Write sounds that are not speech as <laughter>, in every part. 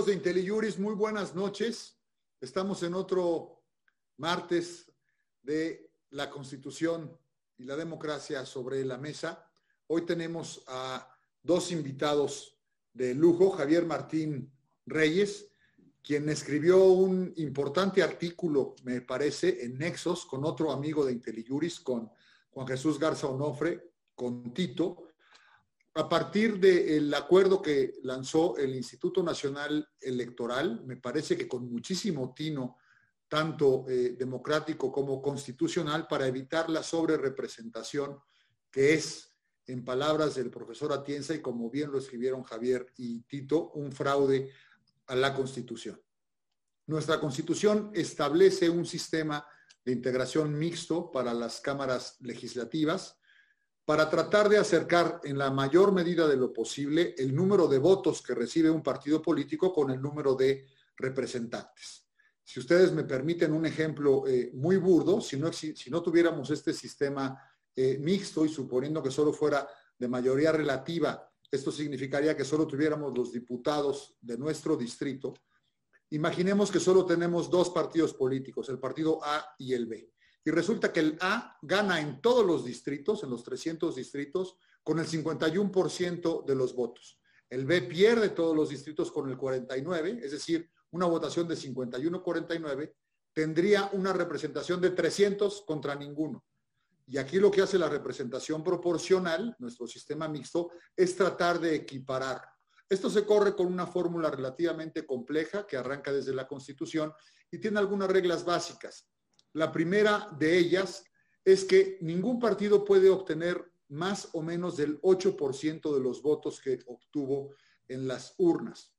Amigos de IntelliJuris, muy buenas noches. Estamos en otro martes de la Constitución y la democracia sobre la mesa. Hoy tenemos a dos invitados de lujo, Javier Martín Reyes, quien escribió un importante artículo, me parece, en Nexos con otro amigo de IntelliJuris, con Juan Jesús Garza Onofre, con Tito, a partir del acuerdo que lanzó el Instituto Nacional Electoral, me parece que con muchísimo tino, tanto eh, democrático como constitucional, para evitar la sobrerepresentación que es, en palabras del profesor Atienza, y como bien lo escribieron Javier y Tito, un fraude a la Constitución. Nuestra Constitución establece un sistema de integración mixto para las cámaras legislativas, para tratar de acercar en la mayor medida de lo posible el número de votos que recibe un partido político con el número de representantes. Si ustedes me permiten un ejemplo eh, muy burdo, si no, si no, tuviéramos este sistema eh, mixto y suponiendo que solo fuera de mayoría relativa, esto significaría que solo tuviéramos los diputados de nuestro distrito. Imaginemos que solo tenemos dos partidos políticos, el partido A y el B. Y resulta que el A gana en todos los distritos, en los 300 distritos, con el 51% de los votos. El B pierde todos los distritos con el 49, es decir, una votación de 51-49 tendría una representación de 300 contra ninguno. Y aquí lo que hace la representación proporcional, nuestro sistema mixto, es tratar de equiparar. Esto se corre con una fórmula relativamente compleja que arranca desde la Constitución y tiene algunas reglas básicas. La primera de ellas es que ningún partido puede obtener más o menos del 8% de los votos que obtuvo en las urnas.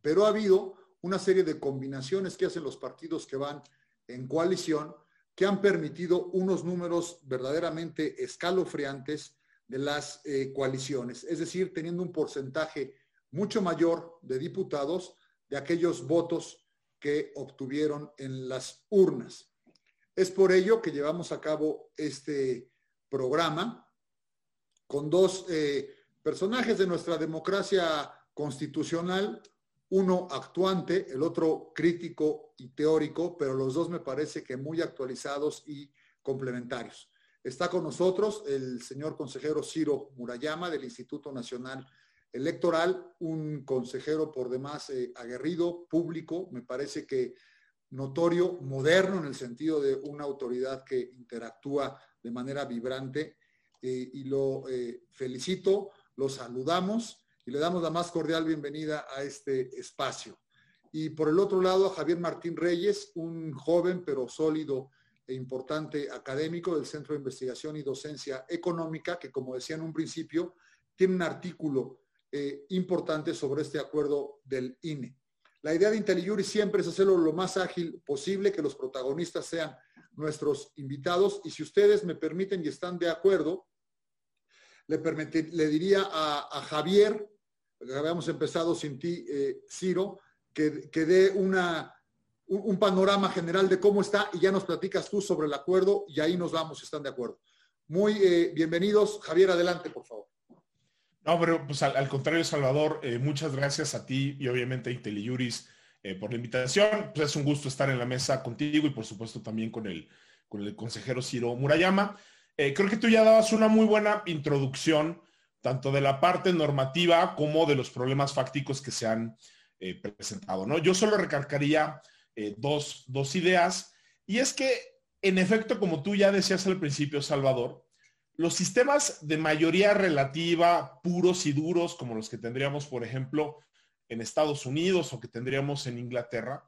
Pero ha habido una serie de combinaciones que hacen los partidos que van en coalición que han permitido unos números verdaderamente escalofriantes de las eh, coaliciones, es decir, teniendo un porcentaje mucho mayor de diputados de aquellos votos que obtuvieron en las urnas. Es por ello que llevamos a cabo este programa con dos eh, personajes de nuestra democracia constitucional, uno actuante, el otro crítico y teórico, pero los dos me parece que muy actualizados y complementarios. Está con nosotros el señor consejero Ciro Murayama del Instituto Nacional Electoral, un consejero por demás eh, aguerrido, público, me parece que notorio, moderno en el sentido de una autoridad que interactúa de manera vibrante eh, y lo eh, felicito, lo saludamos y le damos la más cordial bienvenida a este espacio. Y por el otro lado, a Javier Martín Reyes, un joven pero sólido e importante académico del Centro de Investigación y Docencia Económica, que como decía en un principio, tiene un artículo eh, importante sobre este acuerdo del INE. La idea de IntelliJury siempre es hacerlo lo más ágil posible, que los protagonistas sean nuestros invitados. Y si ustedes me permiten y están de acuerdo, le, le diría a, Javier, que habíamos empezado sin ti, eh, Ciro, que, dé una, un, panorama general de cómo está y ya nos platicas tú sobre el acuerdo y ahí nos vamos si están de acuerdo. Muy eh, bienvenidos. Javier, adelante, por favor. No, pero pues al, contrario, Salvador, eh, muchas gracias a ti y obviamente a IntelliJuris eh, por la invitación. Pues es un gusto estar en la mesa contigo y por supuesto también con el, con el consejero Ciro Murayama. Eh, creo que tú ya dabas una muy buena introducción, tanto de la parte normativa como de los problemas fácticos que se han presentado. ¿no? Yo solo recalcaría dos, dos ideas, y es que, en efecto, como tú ya decías al principio, Salvador, los sistemas de mayoría relativa, puros y duros, como los que tendríamos, por ejemplo, en Estados Unidos o que tendríamos en Inglaterra,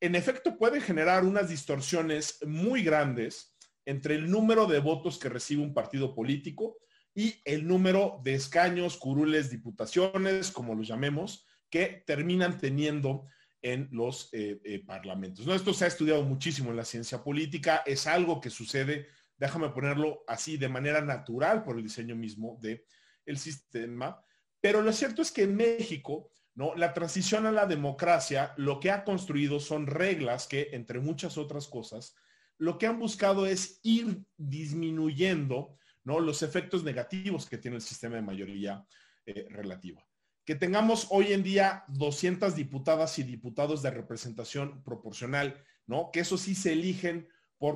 en efecto pueden generar unas distorsiones muy grandes entre el número de votos que recibe un partido político y el número de escaños, curules, diputaciones, como los llamemos, que terminan teniendo en los eh, eh, parlamentos. Esto se ha estudiado muchísimo en la ciencia política, es algo que sucede déjame ponerlo así, de manera natural por el diseño mismo del el sistema. Pero lo cierto es que en México, ¿no? La transición a la democracia lo que ha construido son reglas que, entre muchas otras cosas, lo que han buscado es ir disminuyendo ¿no? los efectos negativos que tiene el sistema de mayoría eh, relativa. que tengamos hoy en día 200 diputadas y diputados de representación proporcional, ¿no? Que eso sí se eligen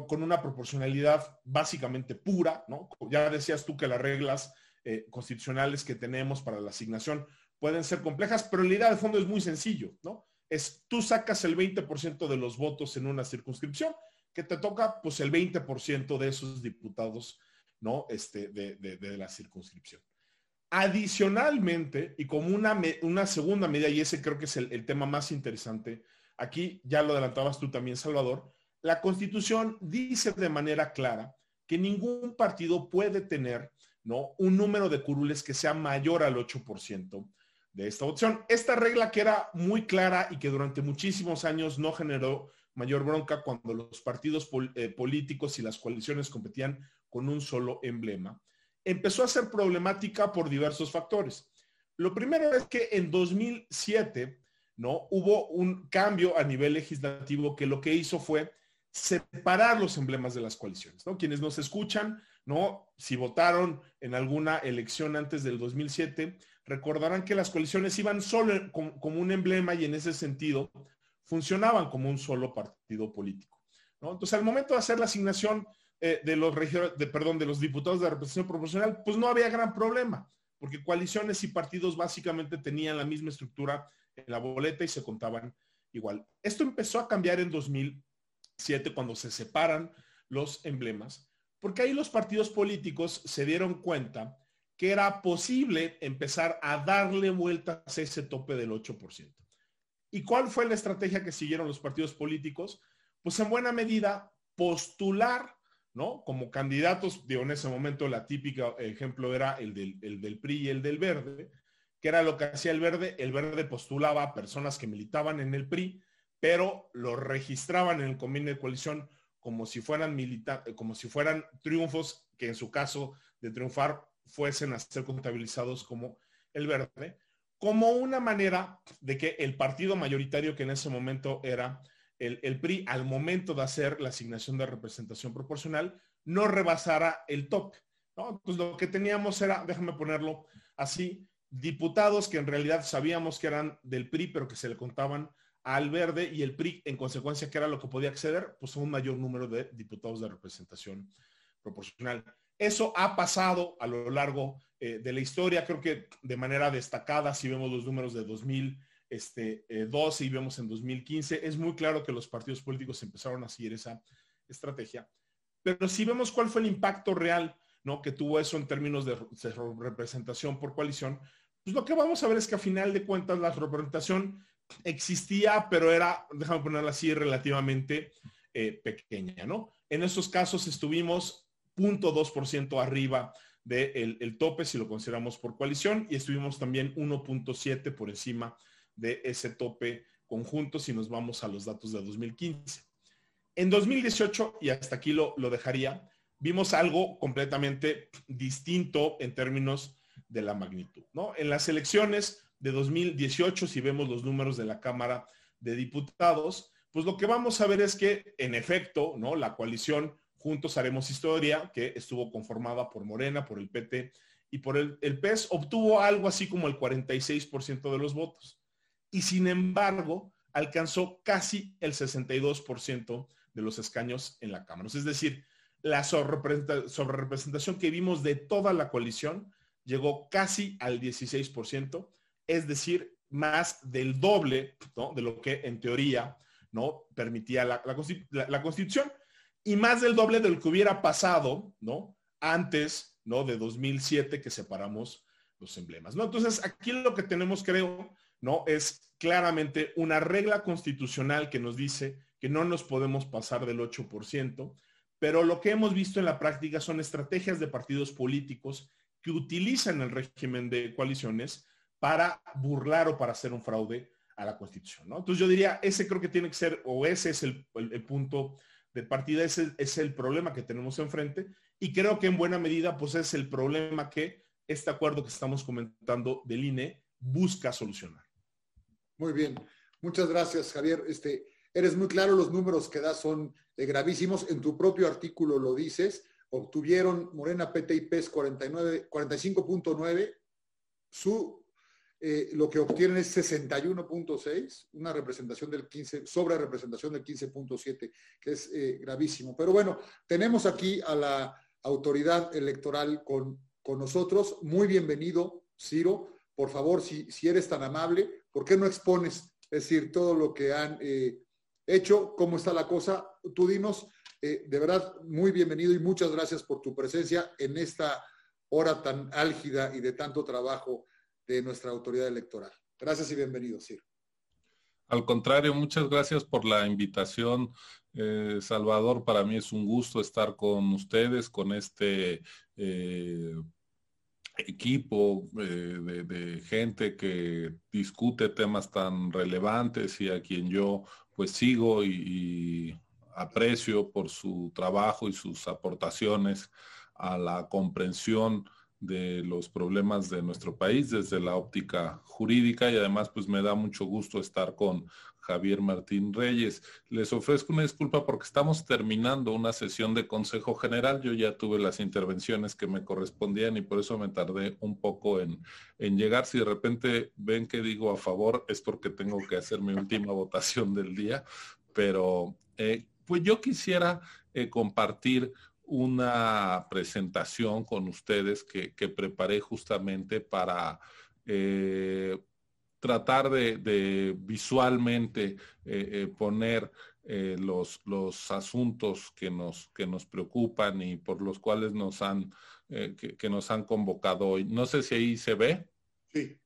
con una proporcionalidad básicamente pura, ¿no? Ya decías tú que las reglas eh, constitucionales que tenemos para la asignación pueden ser complejas, pero la idea de fondo es muy sencillo, ¿no? Es tú sacas el 20% de los votos en una circunscripción, que te toca pues el 20% de esos diputados. Este, de, la circunscripción. Adicionalmente, y como una segunda medida, y ese creo que es el, tema más interesante, aquí ya lo adelantabas tú también, Salvador, la Constitución dice de manera clara que ningún partido puede tener ¿no? un número de curules que sea mayor al 8% de esta opción. Esta regla que era muy clara y que durante muchísimos años no generó mayor bronca cuando los partidos eh, políticos y las coaliciones competían con un solo emblema empezó a ser problemática por diversos factores. Lo primero es que en 2007, ¿no? Hubo un cambio a nivel legislativo que lo que hizo fue separar los emblemas de las coaliciones, ¿no? Quienes nos escuchan, ¿no? Si votaron en alguna elección antes del 2007, recordarán que las coaliciones iban solo como un emblema y en ese sentido funcionaban como un solo partido político. Entonces, al momento de hacer la asignación eh, de los de, perdón, de los diputados de representación proporcional, pues no había gran problema, porque coaliciones y partidos básicamente tenían la misma estructura en la boleta y se contaban igual. Esto empezó a cambiar en 2007 cuando se separan los emblemas, porque ahí los partidos políticos se dieron cuenta que era posible empezar a darle vueltas a ese tope del 8%. ¿Y cuál fue la estrategia que siguieron los partidos políticos? Pues en buena medida postular ¿no? Como candidatos, digo, en ese momento la típica ejemplo era el del, el del PRI y el del Verde, que era lo que hacía el Verde. El Verde postulaba a personas que militaban en el PRI, pero lo registraban en el convenio de coalición como si fueran milita como si fueran triunfos que en su caso de triunfar fuesen a ser contabilizados como el verde, como una manera de que el partido mayoritario que en ese momento era el, PRI al momento de hacer la asignación de representación proporcional no rebasara el tope. ¿no? Pues lo que teníamos era, déjame ponerlo así, diputados que en realidad sabíamos que eran del PRI, pero que se le contaban al verde y el PRI, en consecuencia, que era lo que podía acceder, pues un mayor número de diputados de representación proporcional. Eso ha pasado a lo largo eh, de la historia, creo que de manera destacada, si vemos los números de 2000 este, 12 eh, y vemos en 2015, es muy claro que los partidos políticos empezaron a seguir esa estrategia. Pero si vemos cuál fue el impacto real ¿no? que tuvo eso en términos de, representación por coalición, pues lo que vamos a ver es que a final de cuentas la representación existía, pero era, déjame ponerla así, relativamente eh, pequeña, ¿no? En esos casos estuvimos 0.2% arriba del el tope si lo consideramos por coalición y estuvimos también 1.7 por encima de ese tope conjunto si nos vamos a los datos de 2015. En 2018, y hasta aquí lo, lo dejaría, vimos algo completamente distinto en términos de la magnitud. ¿no? En las elecciones de 2018, si vemos los números de la Cámara de Diputados, pues lo que vamos a ver es que, en efecto, ¿no? la coalición Juntos Haremos Historia, que estuvo conformada por Morena, por el PT y por el, el PES, obtuvo algo así como el 46% de los votos y sin embargo alcanzó casi el 62% de los escaños en la Cámara. Es decir, la sobrerepresentación que vimos de toda la coalición llegó casi al 16%, es decir, más del doble de lo que en teoría no permitía la, Constitución y más del doble de lo que hubiera pasado ¿no? antes ¿no? de 2007 que separamos los emblemas. ¿no? Entonces, aquí lo que tenemos, creo, ¿no? Es claramente una regla constitucional que nos dice que no nos podemos pasar del 8%, pero lo que hemos visto en la práctica son estrategias de partidos políticos que utilizan el régimen de coaliciones para burlar o para hacer un fraude a la Constitución. ¿no? Entonces yo diría, ese creo que tiene que ser, o ese es el, punto de partida, ese es el problema que tenemos enfrente, y creo que en buena medida, pues es el problema que este acuerdo que estamos comentando del INE busca solucionar. Muy bien. Muchas gracias, Javier. Este, eres muy claro, los números que das son eh, gravísimos. En tu propio artículo lo dices. Obtuvieron Morena, PT y PES 45.9. Su eh, lo que obtienen es 61.6, una representación del 15, sobre representación del 15.7, que es eh, gravísimo. Pero bueno, tenemos aquí a la autoridad electoral con, con nosotros. Muy bienvenido, Ciro. Por favor, si, si eres tan amable, ¿por qué no expones, es decir, todo lo que han eh, hecho, cómo está la cosa? Tú dinos, de verdad, muy bienvenido y muchas gracias por tu presencia en esta hora tan álgida y de tanto trabajo de nuestra autoridad electoral. Gracias y bienvenido, Ciro. Al contrario, muchas gracias por la invitación, eh, Salvador. Para mí es un gusto estar con ustedes, con este eh, equipo eh, de, gente que discute temas tan relevantes y a quien yo pues sigo y aprecio por su trabajo y sus aportaciones a la comprensión de los problemas de nuestro país desde la óptica jurídica y además pues me da mucho gusto estar con Javier Martín Reyes. Les ofrezco una disculpa porque estamos terminando una sesión de Consejo General. Yo ya tuve las intervenciones que me correspondían y por eso me tardé un poco en, llegar. Si de repente ven que digo a favor es porque tengo que hacer mi última votación del día, pero eh, pues yo quisiera eh, compartir una presentación con ustedes que, preparé justamente para eh, tratar de, visualmente eh, eh, poner los, los, asuntos que nos, que nos preocupan y por los cuales nos han, que, nos han convocado hoy. No sé si ahí se ve. Sí.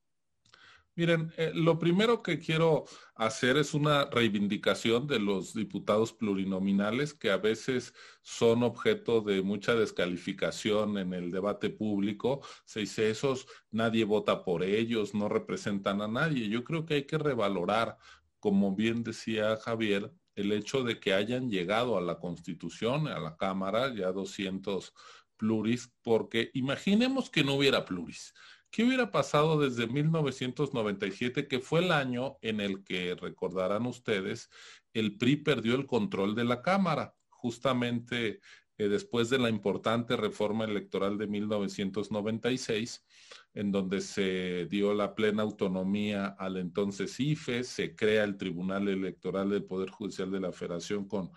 Miren, eh, lo primero que quiero hacer es una reivindicación de los diputados plurinominales que a veces son objeto de mucha descalificación en el debate público. Se dice esos, nadie vota por ellos, no representan a nadie. Yo creo que hay que revalorar, como bien decía Javier, el hecho de que hayan llegado a la Constitución, a la Cámara, ya 200 pluris, porque imaginemos que no hubiera pluris ¿Qué hubiera pasado desde 1997, que fue el año en el que, recordarán ustedes, el PRI perdió el control de la Cámara? Justamente eh, después de la importante reforma electoral de 1996, en donde se dio la plena autonomía al entonces IFE, se crea el Tribunal Electoral del Poder Judicial de la Federación con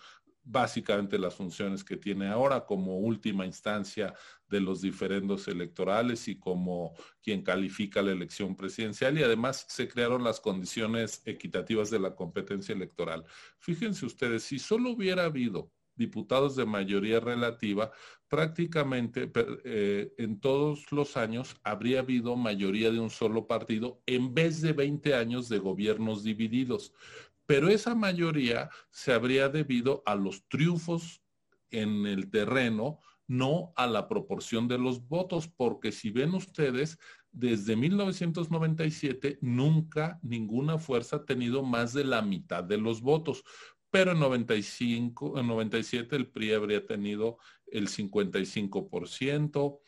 básicamente las funciones que tiene ahora como última instancia de los diferendos electorales y como quien califica la elección presidencial y además se crearon las condiciones equitativas de la competencia electoral. Fíjense ustedes, si solo hubiera habido diputados de mayoría relativa, prácticamente eh, en todos los años habría habido mayoría de un solo partido en vez de 20 años de gobiernos divididos pero esa mayoría se habría debido a los triunfos en el terreno, no a la proporción de los votos, porque si ven ustedes, desde 1997 nunca ninguna fuerza ha tenido más de la mitad de los votos, pero en 95, en 97 el PRI habría tenido el 55%,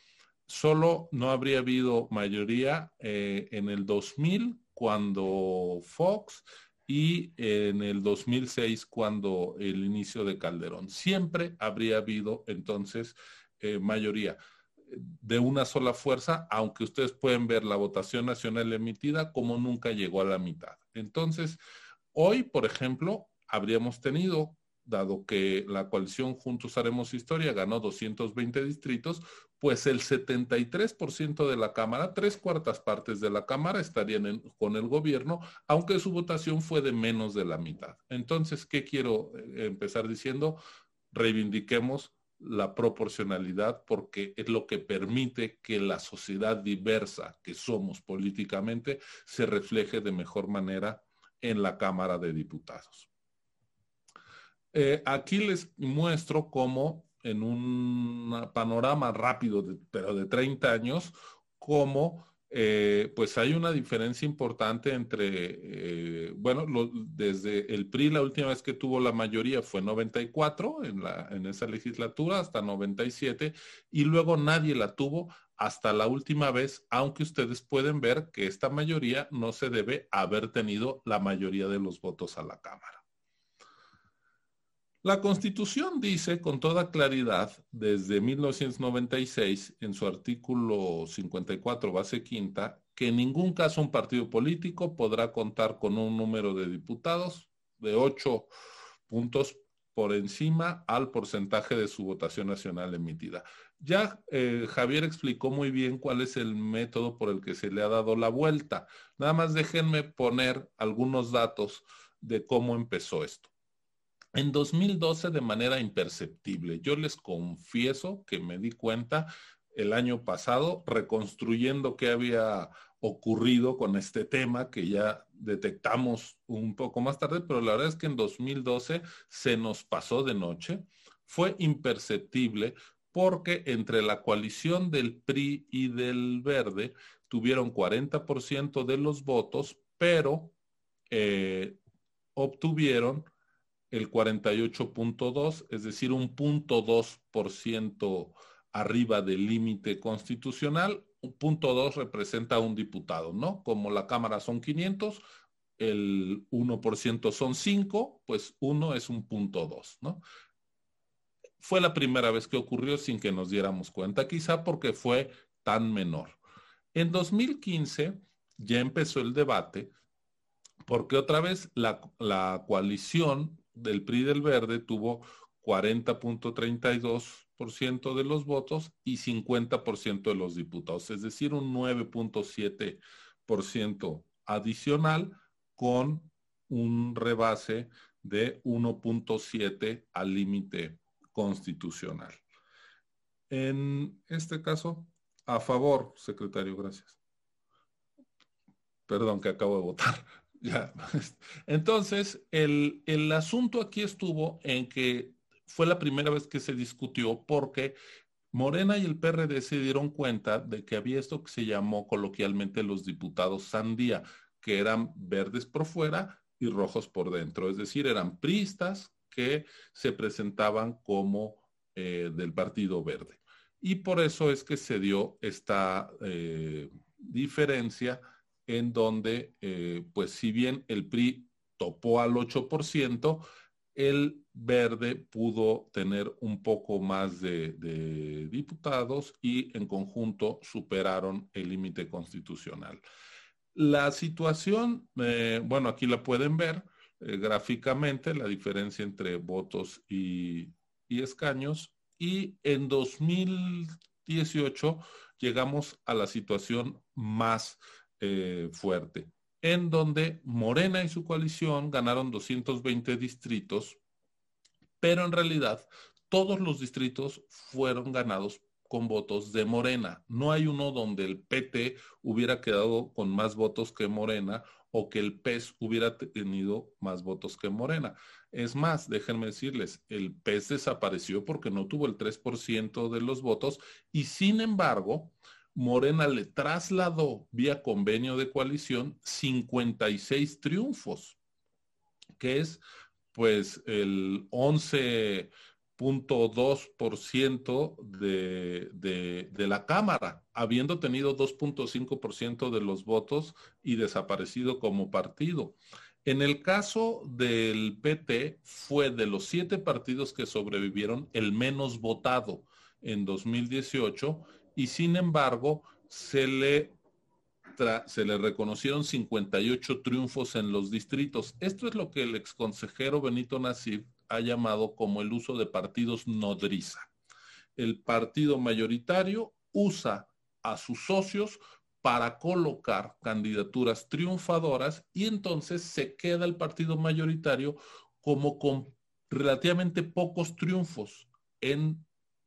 solo no habría habido mayoría eh, en el 2000 cuando Fox y en el 2006 cuando el inicio de Calderón. Siempre habría habido entonces eh, mayoría de una sola fuerza, aunque ustedes pueden ver la votación nacional emitida como nunca llegó a la mitad. Entonces, hoy, por ejemplo, habríamos tenido dado que la coalición Juntos Haremos Historia ganó 220 distritos, pues el 73% de la Cámara, tres cuartas partes de la Cámara estarían con el gobierno, aunque su votación fue de menos de la mitad. Entonces, ¿qué quiero eh, empezar diciendo? Reivindiquemos la proporcionalidad porque es lo que permite que la sociedad diversa que somos políticamente se refleje de mejor manera en la Cámara de Diputados. Eh, aquí les muestro cómo en un panorama rápido, pero de 30 años, cómo eh, pues hay una diferencia importante entre, eh, bueno, desde el PRI la última vez que tuvo la mayoría fue 94 en, la, en esa legislatura hasta 97 y luego nadie la tuvo hasta la última vez, aunque ustedes pueden ver que esta mayoría no se debe haber tenido la mayoría de los votos a la Cámara. La Constitución dice con toda claridad desde 1996 en su artículo 54, base quinta, que en ningún caso un partido político podrá contar con un número de diputados de ocho puntos por encima al porcentaje de su votación nacional emitida. Ya eh, Javier explicó muy bien cuál es el método por el que se le ha dado la vuelta. Nada más déjenme poner algunos datos de cómo empezó esto. En 2012, de manera imperceptible, yo les confieso que me di cuenta el año pasado reconstruyendo qué había ocurrido con este tema que ya detectamos un poco más tarde, pero la verdad es que en 2012 se nos pasó de noche. Fue imperceptible porque entre la coalición del PRI y del Verde tuvieron 40% de los votos, pero eh, obtuvieron el 48.2, es decir, un punto 2% arriba del límite constitucional. Un punto 2 representa un diputado, ¿no? Como la Cámara son 500, el 1% son 5, pues 1 es un punto 2, ¿no? Fue la primera vez que ocurrió sin que nos diéramos cuenta, quizá porque fue tan menor. En 2015 ya empezó el debate porque otra vez la, la coalición del PRI del Verde tuvo 40.32% de los votos y 50% de los diputados, es decir, un 9.7% adicional con un rebase de 1.7 al límite constitucional. En este caso, a favor, secretario, gracias. Perdón que acabo de votar. <laughs> Entonces, el, el asunto aquí estuvo en que fue la primera vez que se discutió porque Morena y el PRD se dieron cuenta de que había esto que se llamó coloquialmente los diputados sandía, que eran verdes por fuera y rojos por dentro, es decir, eran priistas que se presentaban como eh, del Partido Verde. Y por eso es que se dio esta eh, diferencia en donde, eh, pues si bien el PRI topó al 8%, el verde pudo tener un poco más de, diputados y en conjunto superaron el límite constitucional. La situación, eh, bueno, aquí la pueden ver eh, gráficamente, la diferencia entre votos y, y escaños. Y en 2018 llegamos a la situación más eh, fuerte, en donde Morena y su coalición ganaron 220 distritos, pero en realidad todos los distritos fueron ganados con votos de Morena. No hay uno donde el PT hubiera quedado con más votos que Morena o que el PES hubiera tenido más votos que Morena. Es más, déjenme decirles, el PES desapareció porque no tuvo el 3% de los votos y sin embargo, Morena le trasladó vía convenio de coalición 56 que es pues el 11.2% de, de, de la Cámara, habiendo tenido 2.5% de los votos y desaparecido como partido. En el caso del PT, fue de los siete partidos que sobrevivieron el menos votado en 2018 y sin embargo se le, se le reconocieron 58 triunfos en los distritos. Esto es lo que el exconsejero Benito Nasif ha llamado como el uso de partidos nodriza. El partido mayoritario usa a sus socios para colocar candidaturas triunfadoras y entonces se queda el partido mayoritario como con relativamente pocos triunfos en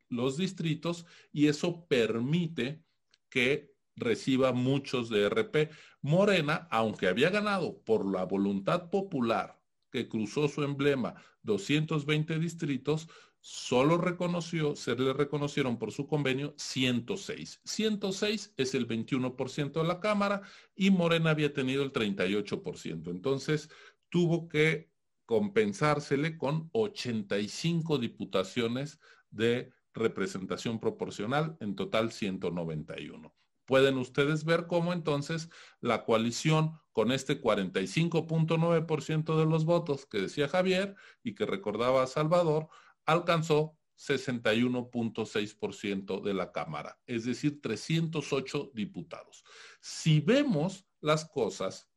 los distritos y eso permite que reciba muchos de RP. Morena, aunque había ganado por la voluntad popular que cruzó su emblema 220 distritos, solo reconoció, se le reconocieron por su convenio 106. 106 es el 21% de la Cámara y Morena había tenido el 38%. Entonces, tuvo que compensársele con 85 diputaciones de representación proporcional, en total 191. Pueden ustedes ver cómo entonces la coalición con este 45.9% de los votos que decía Javier y que recordaba a Salvador, alcanzó 61.6% de la Cámara, es decir, 308 diputados. Si vemos las cosas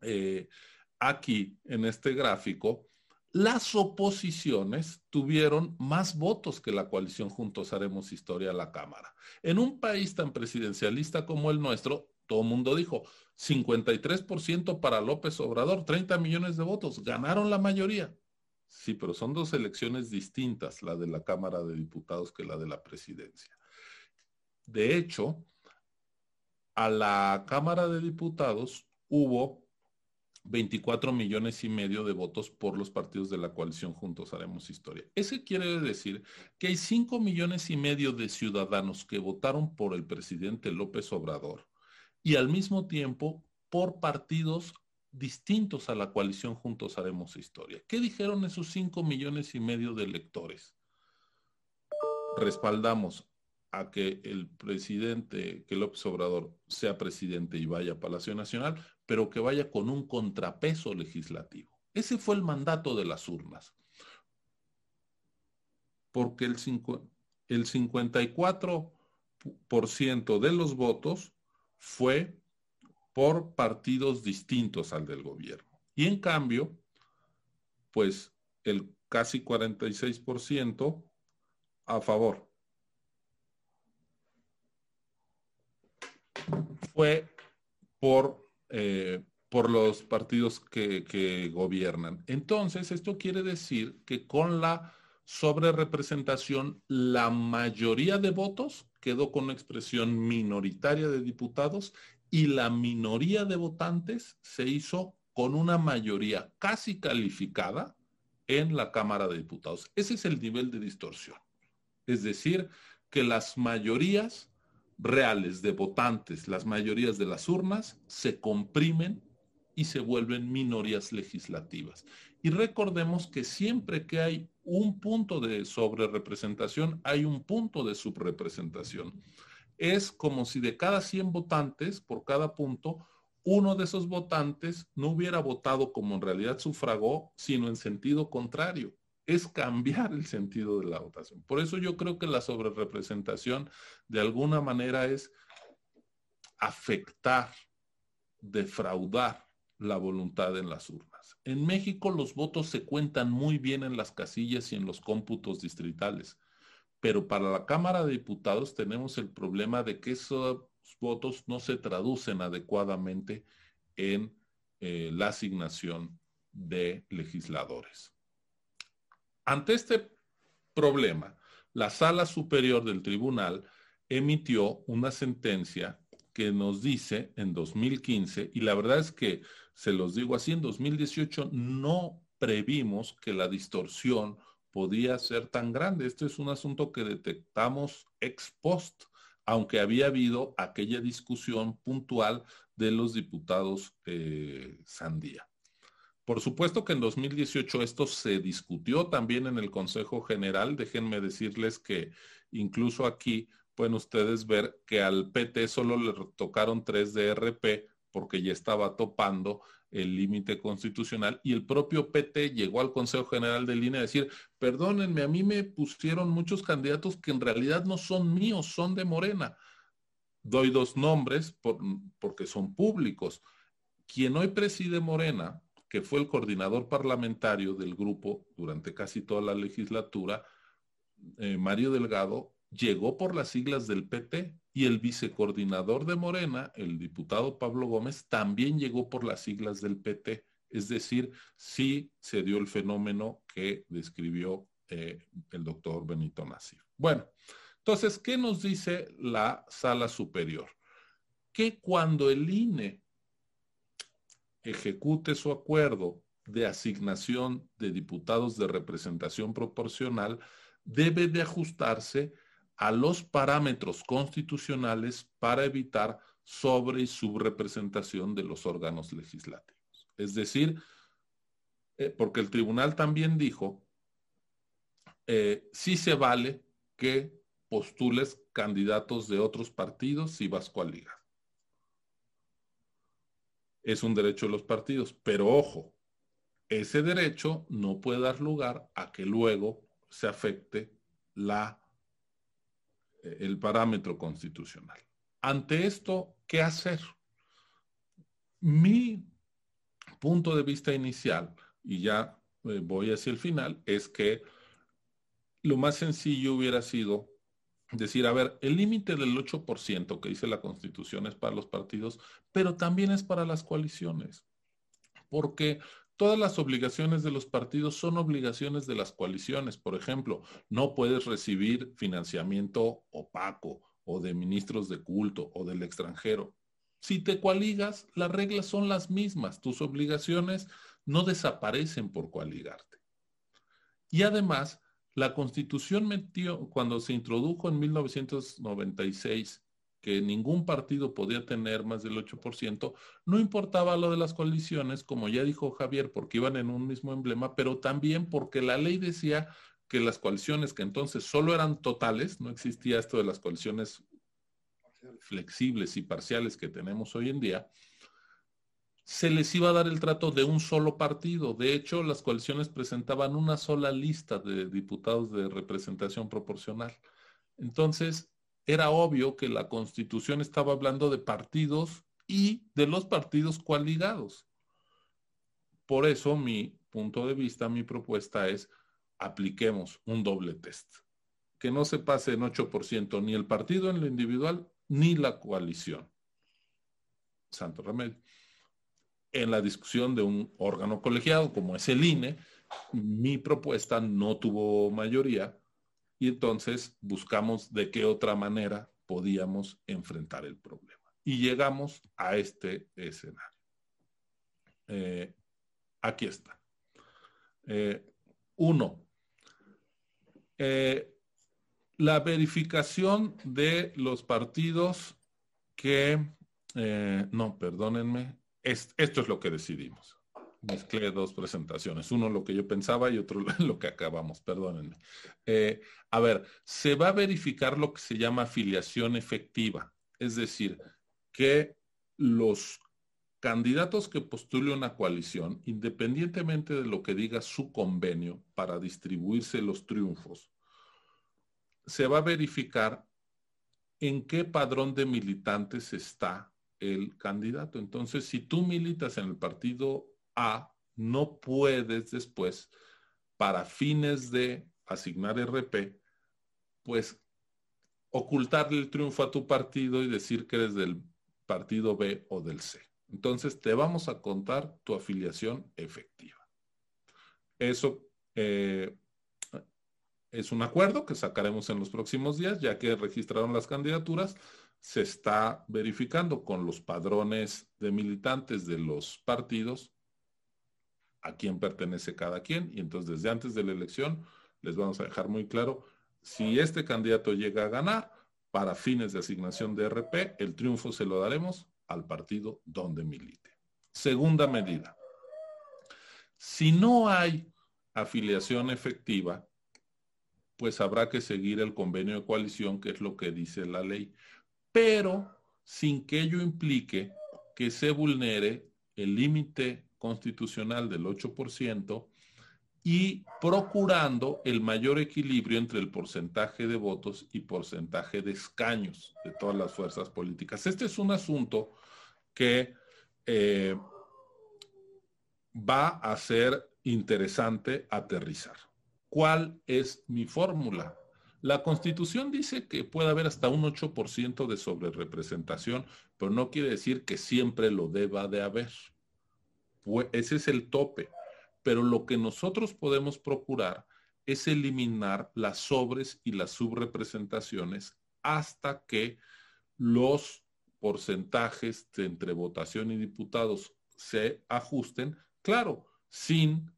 eh, aquí en este gráfico, las oposiciones tuvieron más votos que la coalición Juntos Haremos Historia a la Cámara. En un país tan presidencialista como el nuestro, todo el mundo dijo 53% para López Obrador, 30 millones de votos, ganaron la mayoría. Sí, pero son dos elecciones distintas, la de la Cámara de Diputados que la de la presidencia. De hecho, a la Cámara de Diputados hubo 24 millones y medio de votos por los partidos de la coalición Juntos Haremos Historia. Eso quiere decir que hay 5 millones y medio de ciudadanos que votaron por el presidente López Obrador y al mismo tiempo por partidos distintos a la coalición Juntos Haremos Historia. ¿Qué dijeron esos 5 millones y medio de electores? Respaldamos a que el presidente, que López Obrador sea presidente y vaya a Palacio Nacional, pero que vaya con un contrapeso legislativo. Ese fue el mandato de las urnas. Porque el, el 54% de los votos fue por partidos distintos al del gobierno. Y en cambio, pues el casi 46% a favor. Fue por eh, por los partidos que, gobiernan. Entonces, esto quiere decir que con la sobrerepresentación, la mayoría de votos quedó con una expresión minoritaria de diputados y la minoría de votantes se hizo con una mayoría casi calificada en la Cámara de Diputados. Ese es el nivel de distorsión. Es decir, que las mayorías reales de votantes, las mayorías de las urnas, se comprimen y se vuelven minorías legislativas. Y recordemos que siempre que hay un punto de sobrerepresentación, hay un punto de subrepresentación. Es como si de cada 100 votantes, por cada punto, uno de esos votantes no hubiera votado como en realidad sufragó, sino en sentido contrario es cambiar el sentido de la votación. Por eso yo creo que la sobrerepresentación de alguna manera es afectar, defraudar la voluntad en las urnas. En México los votos se cuentan muy bien en las casillas y en los cómputos distritales, pero para la Cámara de Diputados tenemos el problema de que esos votos no se traducen adecuadamente en eh, la asignación de legisladores. Ante este problema, la sala superior del tribunal emitió una sentencia que nos dice en 2015, y la verdad es que se los digo así, en 2018 no previmos que la distorsión podía ser tan grande. Este es un asunto que detectamos ex post, aunque había habido aquella discusión puntual de los diputados eh, Sandía. Por supuesto que en 2018 esto se discutió también en el Consejo General. Déjenme decirles que incluso aquí pueden ustedes ver que al PT solo le tocaron tres DRP porque ya estaba topando el límite constitucional y el propio PT llegó al Consejo General de Línea a decir, perdónenme, a mí me pusieron muchos candidatos que en realidad no son míos, son de Morena. Doy dos nombres porque son públicos. Quien hoy preside Morena, que fue el coordinador parlamentario del grupo durante casi toda la legislatura, eh, Mario Delgado, llegó por las siglas del PT y el vicecoordinador de Morena, el diputado Pablo Gómez, también llegó por las siglas del PT. Es decir, sí se dio el fenómeno que describió eh, el doctor Benito Nasif. Bueno, entonces, ¿qué nos dice la sala superior? Que cuando el INE ejecute su acuerdo de asignación de diputados de representación proporcional, debe de ajustarse a los parámetros constitucionales para evitar sobre y subrepresentación de los órganos legislativos. Es decir, eh, porque el tribunal también dijo, eh, sí se vale que postules candidatos de otros partidos si vas coaliga es un derecho de los partidos. Pero ojo, ese derecho no puede dar lugar a que luego se afecte la, eh, el parámetro constitucional. Ante esto, ¿qué hacer? Mi punto de vista inicial, y ya eh, voy hacia el final, es que lo más sencillo hubiera sido decir, a ver, el límite del 8% que dice la Constitución es para los partidos, pero también es para las coaliciones, porque todas las obligaciones de los partidos son obligaciones de las coaliciones. Por ejemplo, no puedes recibir financiamiento opaco o de ministros de culto o del extranjero. Si te coaligas, las reglas son las mismas. Tus obligaciones no desaparecen por coaligarte. Y además, la constitución metió, cuando se introdujo en 1996, que ningún partido podía tener más del 8%, no importaba lo de las coaliciones, como ya dijo Javier, porque iban en un mismo emblema, pero también porque la ley decía que las coaliciones que entonces solo eran totales, no existía esto de las coaliciones flexibles y parciales que tenemos hoy en día, se les iba a dar el trato de un solo partido. De hecho, las coaliciones presentaban una sola lista de diputados de representación proporcional. Entonces, era obvio que la constitución estaba hablando de partidos y de los partidos coaligados. Por eso mi punto de vista, mi propuesta es apliquemos un doble test. Que no se pase en 8% ni el partido en lo individual ni la coalición. Santo remedio en la discusión de un órgano colegiado como es el INE, mi propuesta no tuvo mayoría y entonces buscamos de qué otra manera podíamos enfrentar el problema. Y llegamos a este escenario. Eh, aquí está. Eh, uno, eh, la verificación de los partidos que, no, perdónenme, esto es lo que decidimos. Mezclé dos presentaciones, uno lo que yo pensaba y otro <laughs> lo que acabamos, perdónenme. Eh, a ver, se va a verificar lo que se llama afiliación efectiva, es decir, que los candidatos que postule una coalición, independientemente de lo que diga su convenio para distribuirse los triunfos, se va a verificar en qué padrón de militantes está el candidato. Entonces, si tú militas en el partido A, no puedes después, para fines de asignar RP, pues ocultarle el triunfo a tu partido y decir que eres del partido B o del C. Entonces, te vamos a contar tu afiliación efectiva. Eso eh, es un acuerdo que sacaremos en los próximos días, ya que registraron las candidaturas se está verificando con los padrones de militantes de los partidos a quién pertenece cada quien y entonces desde antes de la elección les vamos a dejar muy claro si este candidato llega a ganar para fines de asignación de RP, el triunfo se lo daremos al partido donde milite. Segunda medida. Si no hay afiliación efectiva, pues habrá que seguir el convenio de coalición, que es lo que dice la ley pero sin que ello implique que se vulnere el límite constitucional del 8% y procurando el mayor equilibrio entre el porcentaje de votos y porcentaje de escaños de todas las fuerzas políticas. Este es un asunto que eh, va a ser interesante aterrizar. ¿Cuál es mi fórmula? La constitución dice que puede haber hasta un 8% de sobrerepresentación, pero no quiere decir que siempre lo deba de haber. ese es el tope. Pero lo que nosotros podemos procurar es eliminar las sobres y las subrepresentaciones hasta que los porcentajes entre votación y diputados se ajusten, claro, sin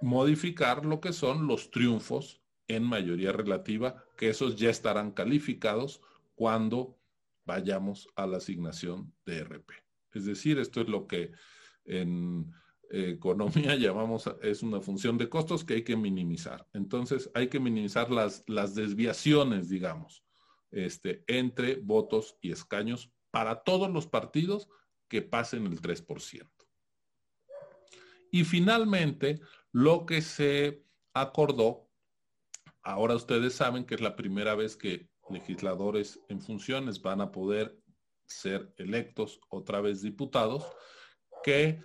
modificar lo que son los triunfos en mayoría relativa, que esos ya estarán calificados cuando vayamos a la asignación de RP. Es decir, esto es lo que en economía <laughs> llamamos, es una función de costos que hay que minimizar. Entonces, hay que minimizar las, las desviaciones, digamos, este, entre votos y escaños para todos los partidos que pasen el 3%. Y finalmente, lo que se acordó ahora ustedes saben que es la primera vez que legisladores en funciones van a poder ser electos otra vez diputados, que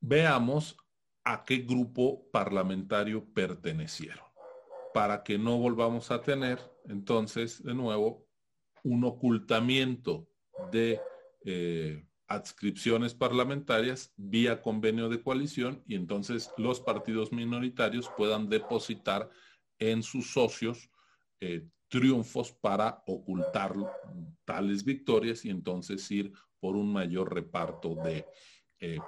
veamos a qué grupo parlamentario pertenecieron, para que no volvamos a tener entonces de nuevo un ocultamiento de eh, adscripciones parlamentarias vía convenio de coalición y entonces los partidos minoritarios puedan depositar en sus socios eh, triunfos para ocultar tales victorias y entonces ir por un mayor reparto de eh.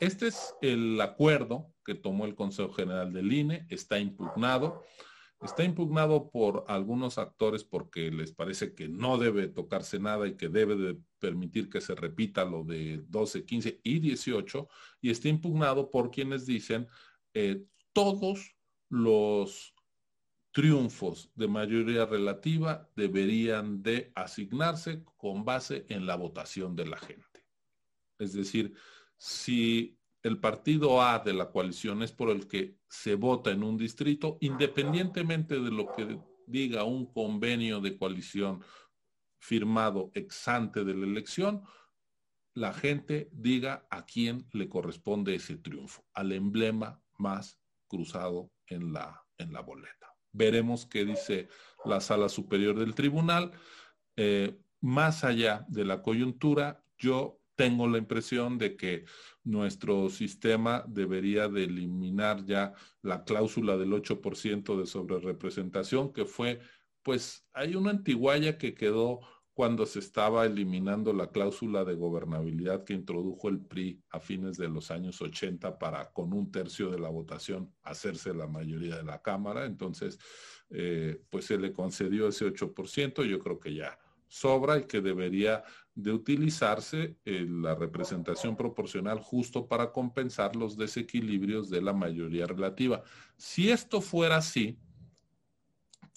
Este es el acuerdo que tomó el Consejo General del INE, está impugnado. Está impugnado por algunos actores porque les parece que no debe tocarse nada y que debe de permitir que se repita lo de 12, 15 y 18. Y está impugnado por quienes dicen eh, todos los triunfos de mayoría relativa deberían de asignarse con base en la votación de la gente. Es decir, si el partido A de la coalición es por el que se vota en un distrito, independientemente de lo que diga un convenio de coalición firmado ex ante de la elección, la gente diga a quién le corresponde ese triunfo, al emblema más cruzado en la, en la boleta. Veremos qué dice la sala superior del tribunal. Eh, más allá de la coyuntura, yo tengo la impresión de que nuestro sistema debería de eliminar ya la cláusula del 8% de sobrerepresentación, que fue, pues hay una antiguaya que quedó cuando se estaba eliminando la cláusula de gobernabilidad que introdujo el PRI a fines de los años 80 para con un tercio de la votación hacerse la mayoría de la Cámara. Entonces, eh, pues se le concedió ese 8%. Yo creo que ya sobra y que debería de utilizarse eh, la representación proporcional justo para compensar los desequilibrios de la mayoría relativa. Si esto fuera así,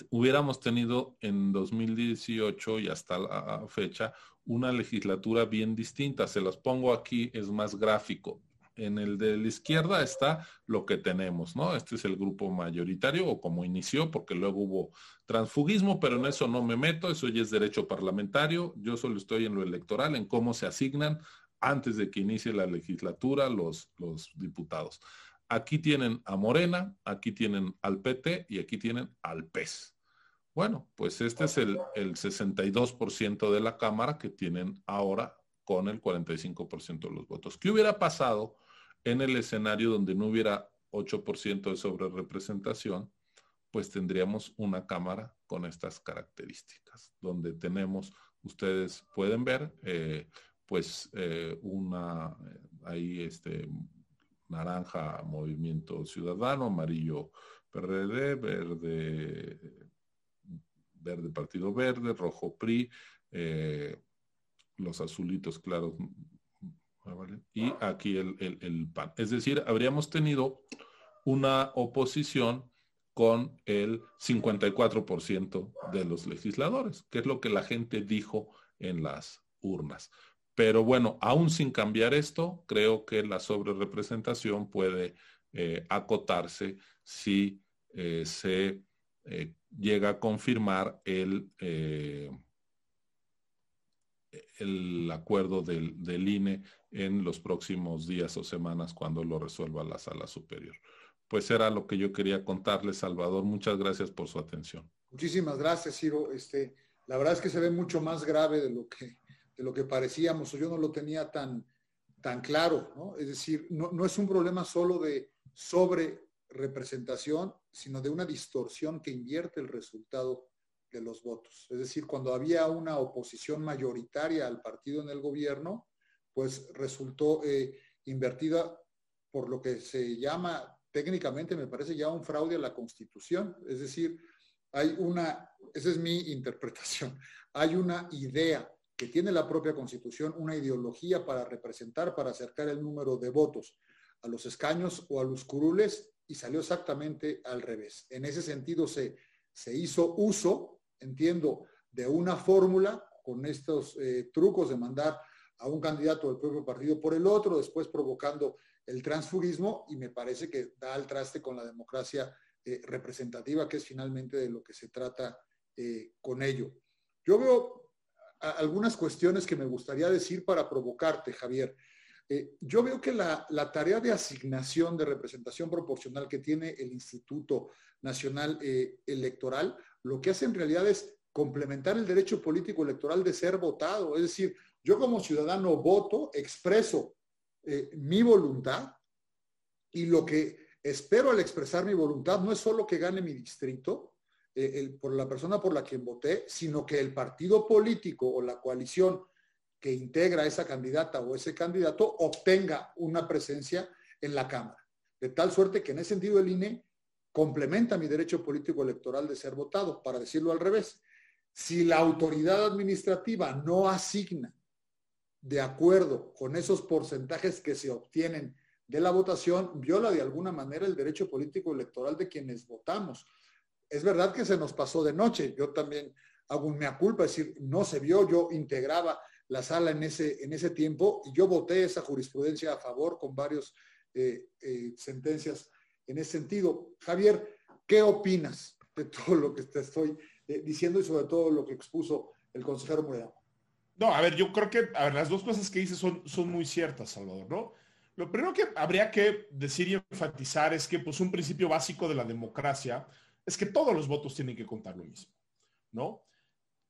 hubiéramos tenido en 2018 y hasta la fecha una legislatura bien distinta. Se las pongo aquí, es más gráfico en el de la izquierda está lo que tenemos, ¿no? Este es el grupo mayoritario o como inició, porque luego hubo transfugismo, pero en eso no me meto, eso ya es derecho parlamentario, yo solo estoy en lo electoral, en cómo se asignan antes de que inicie la legislatura los, diputados. Aquí tienen a Morena, aquí tienen al PT y aquí tienen al PES. Bueno, pues este es el 62% de la Cámara que tienen ahora con el 45% de los votos. ¿Qué hubiera pasado en el escenario donde no hubiera 8% de sobrerepresentación, pues tendríamos una cámara con estas características, donde tenemos, ustedes pueden ver, eh, pues eh, una, eh, ahí este, naranja Movimiento Ciudadano, amarillo PRD, verde, verde Partido Verde, rojo PRI, los azulitos claros y aquí el, PAN. Es decir, habríamos tenido una oposición con el 54% de los legisladores, que es lo que la gente dijo en las urnas. Pero bueno, aún sin cambiar esto, creo que la sobrerepresentación puede eh, acotarse si eh, se eh, llega a confirmar el, el acuerdo del, del, INE en los próximos días o semanas cuando lo resuelva la sala superior. Pues era lo que yo quería contarles, Salvador. Muchas gracias por su atención. Muchísimas gracias, Ciro. Este, la verdad es que se ve mucho más grave de lo que, de lo que parecíamos, yo no lo tenía tan, tan claro, ¿no? Es decir, no, no es un problema solo de sobre representación, sino de una distorsión que invierte el resultado de los votos. Es decir, cuando había una oposición mayoritaria al partido en el gobierno, pues resultó eh, invertida por lo que se llama técnicamente, me parece ya un fraude a la Constitución. Es decir, hay una, esa es mi interpretación, <laughs> hay una idea que tiene la propia Constitución, una ideología para representar, para acercar el número de votos a los escaños o a los curules y salió exactamente al revés. En ese sentido se, se hizo uso entiendo, de una fórmula con estos eh, trucos de mandar a un candidato del propio partido por el otro, después provocando el transfugismo y me parece que da al traste con la democracia eh, representativa, que es finalmente de lo que se trata eh, con ello. Yo veo algunas cuestiones que me gustaría decir para provocarte, Javier. Yo veo que la, tarea de asignación de representación proporcional que tiene el Instituto Nacional Electoral, lo que hace en realidad es complementar el derecho político electoral de ser votado. Es decir, yo como ciudadano voto, expreso eh, mi voluntad y lo que espero al expresar mi voluntad no es solo que gane mi distrito eh, por la persona por la quien voté, sino que el partido político o la coalición que integra esa candidata o ese candidato obtenga una presencia en la Cámara. De tal suerte que en ese sentido el INE complementa mi derecho político electoral de ser votado, para decirlo al revés. Si la autoridad administrativa no asigna de acuerdo con esos porcentajes que se obtienen de la votación, viola de alguna manera el derecho político electoral de quienes votamos. Es verdad que se nos pasó de noche, yo también hago un mea culpa, decir, no se vio, yo integraba la sala en ese, en ese tiempo y yo voté esa jurisprudencia a favor con varias eh, eh, sentencias en ese sentido. Javier, ¿qué opinas de todo lo que te estoy eh, diciendo y sobre todo lo que expuso el consejero Moreno? No, a ver, yo creo que a ver, las dos cosas que dices son, son muy ciertas, Salvador, ¿no? Lo primero que habría que decir y enfatizar es que pues un principio básico de la democracia es que todos los votos tienen que contar lo mismo, ¿no?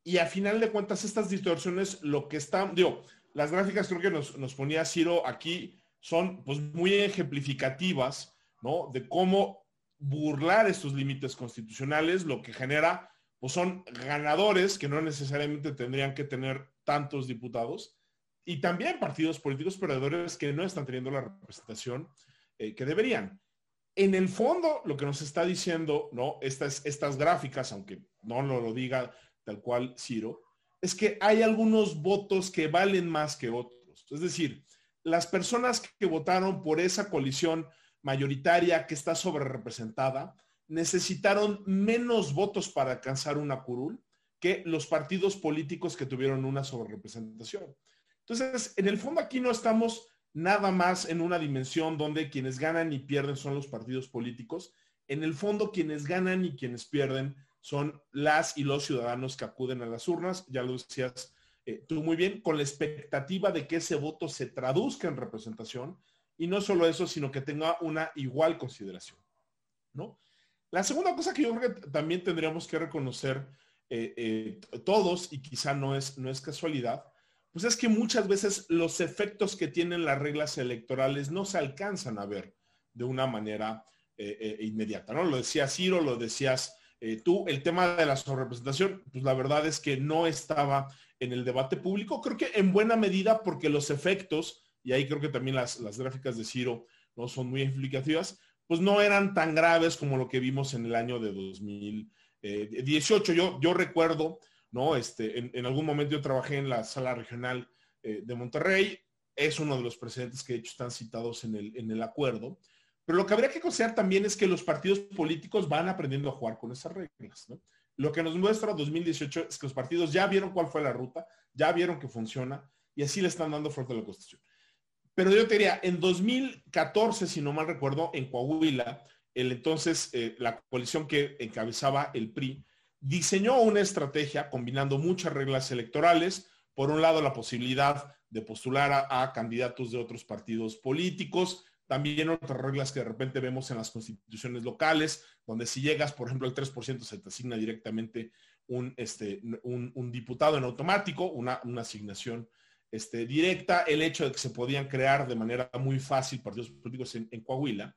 Y a final de cuentas estas distorsiones lo que están, digo, las gráficas creo que nos, nos ponía Ciro aquí son pues muy ejemplificativas, ¿no? De cómo burlar estos límites constitucionales, lo que genera pues son ganadores que no necesariamente tendrían que tener tantos diputados y también partidos políticos perdedores que no están teniendo la representación eh, que deberían. En el fondo, lo que nos está diciendo, ¿no? Estas, estas gráficas, aunque no lo, lo diga tal cual Ciro, es que hay algunos votos que valen más que otros. Es decir, las personas que votaron por esa coalición mayoritaria que está sobre representada, necesitaron menos votos para alcanzar una curul que los partidos políticos que tuvieron una sobrerepresentación. Entonces, en el fondo aquí no estamos nada más en una dimensión donde quienes ganan y pierden son los partidos políticos. En el fondo, quienes ganan y quienes pierden son las y los ciudadanos que acuden a las urnas, ya lo decías eh, tú muy bien, con la expectativa de que ese voto se traduzca en representación y no solo eso, sino que tenga una igual consideración, ¿no? La segunda cosa que yo creo que también tendríamos que reconocer eh, eh, todos, y quizá no es, no es casualidad, pues es que muchas veces los efectos que tienen las reglas electorales no se alcanzan a ver de una manera inmediata, ¿no? Lo decía Ciro, lo decías tú, el tema de la sobrerepresentación, pues la verdad es que no estaba en el debate público, creo que en buena medida porque los efectos, y ahí creo que también las, las gráficas de Ciro no son muy explicativas, pues no eran tan graves como lo que vimos en el año de 2018. Yo, yo recuerdo, ¿no? Este, en, algún momento yo trabajé en la sala regional eh, de Monterrey, es uno de los precedentes que de hecho están citados en el, en el acuerdo, pero lo que habría que considerar también es que los partidos políticos van aprendiendo a jugar con esas reglas, Lo que nos muestra 2018 es que los partidos ya vieron cuál fue la ruta, ya vieron que funciona y así le están dando fuerte a la Constitución. Pero yo te diría, en 2014, si no mal recuerdo, en Coahuila, el entonces, eh, la coalición que encabezaba el PRI, diseñó una estrategia combinando muchas reglas electorales. Por un lado, la posibilidad de postular a, candidatos de otros partidos políticos, también otras reglas que de repente vemos en las constituciones locales, donde si llegas, por ejemplo, al 3% se te asigna directamente un, este, un, diputado en automático, una, una asignación este, directa. El hecho de que se podían crear de manera muy fácil partidos políticos en, Coahuila.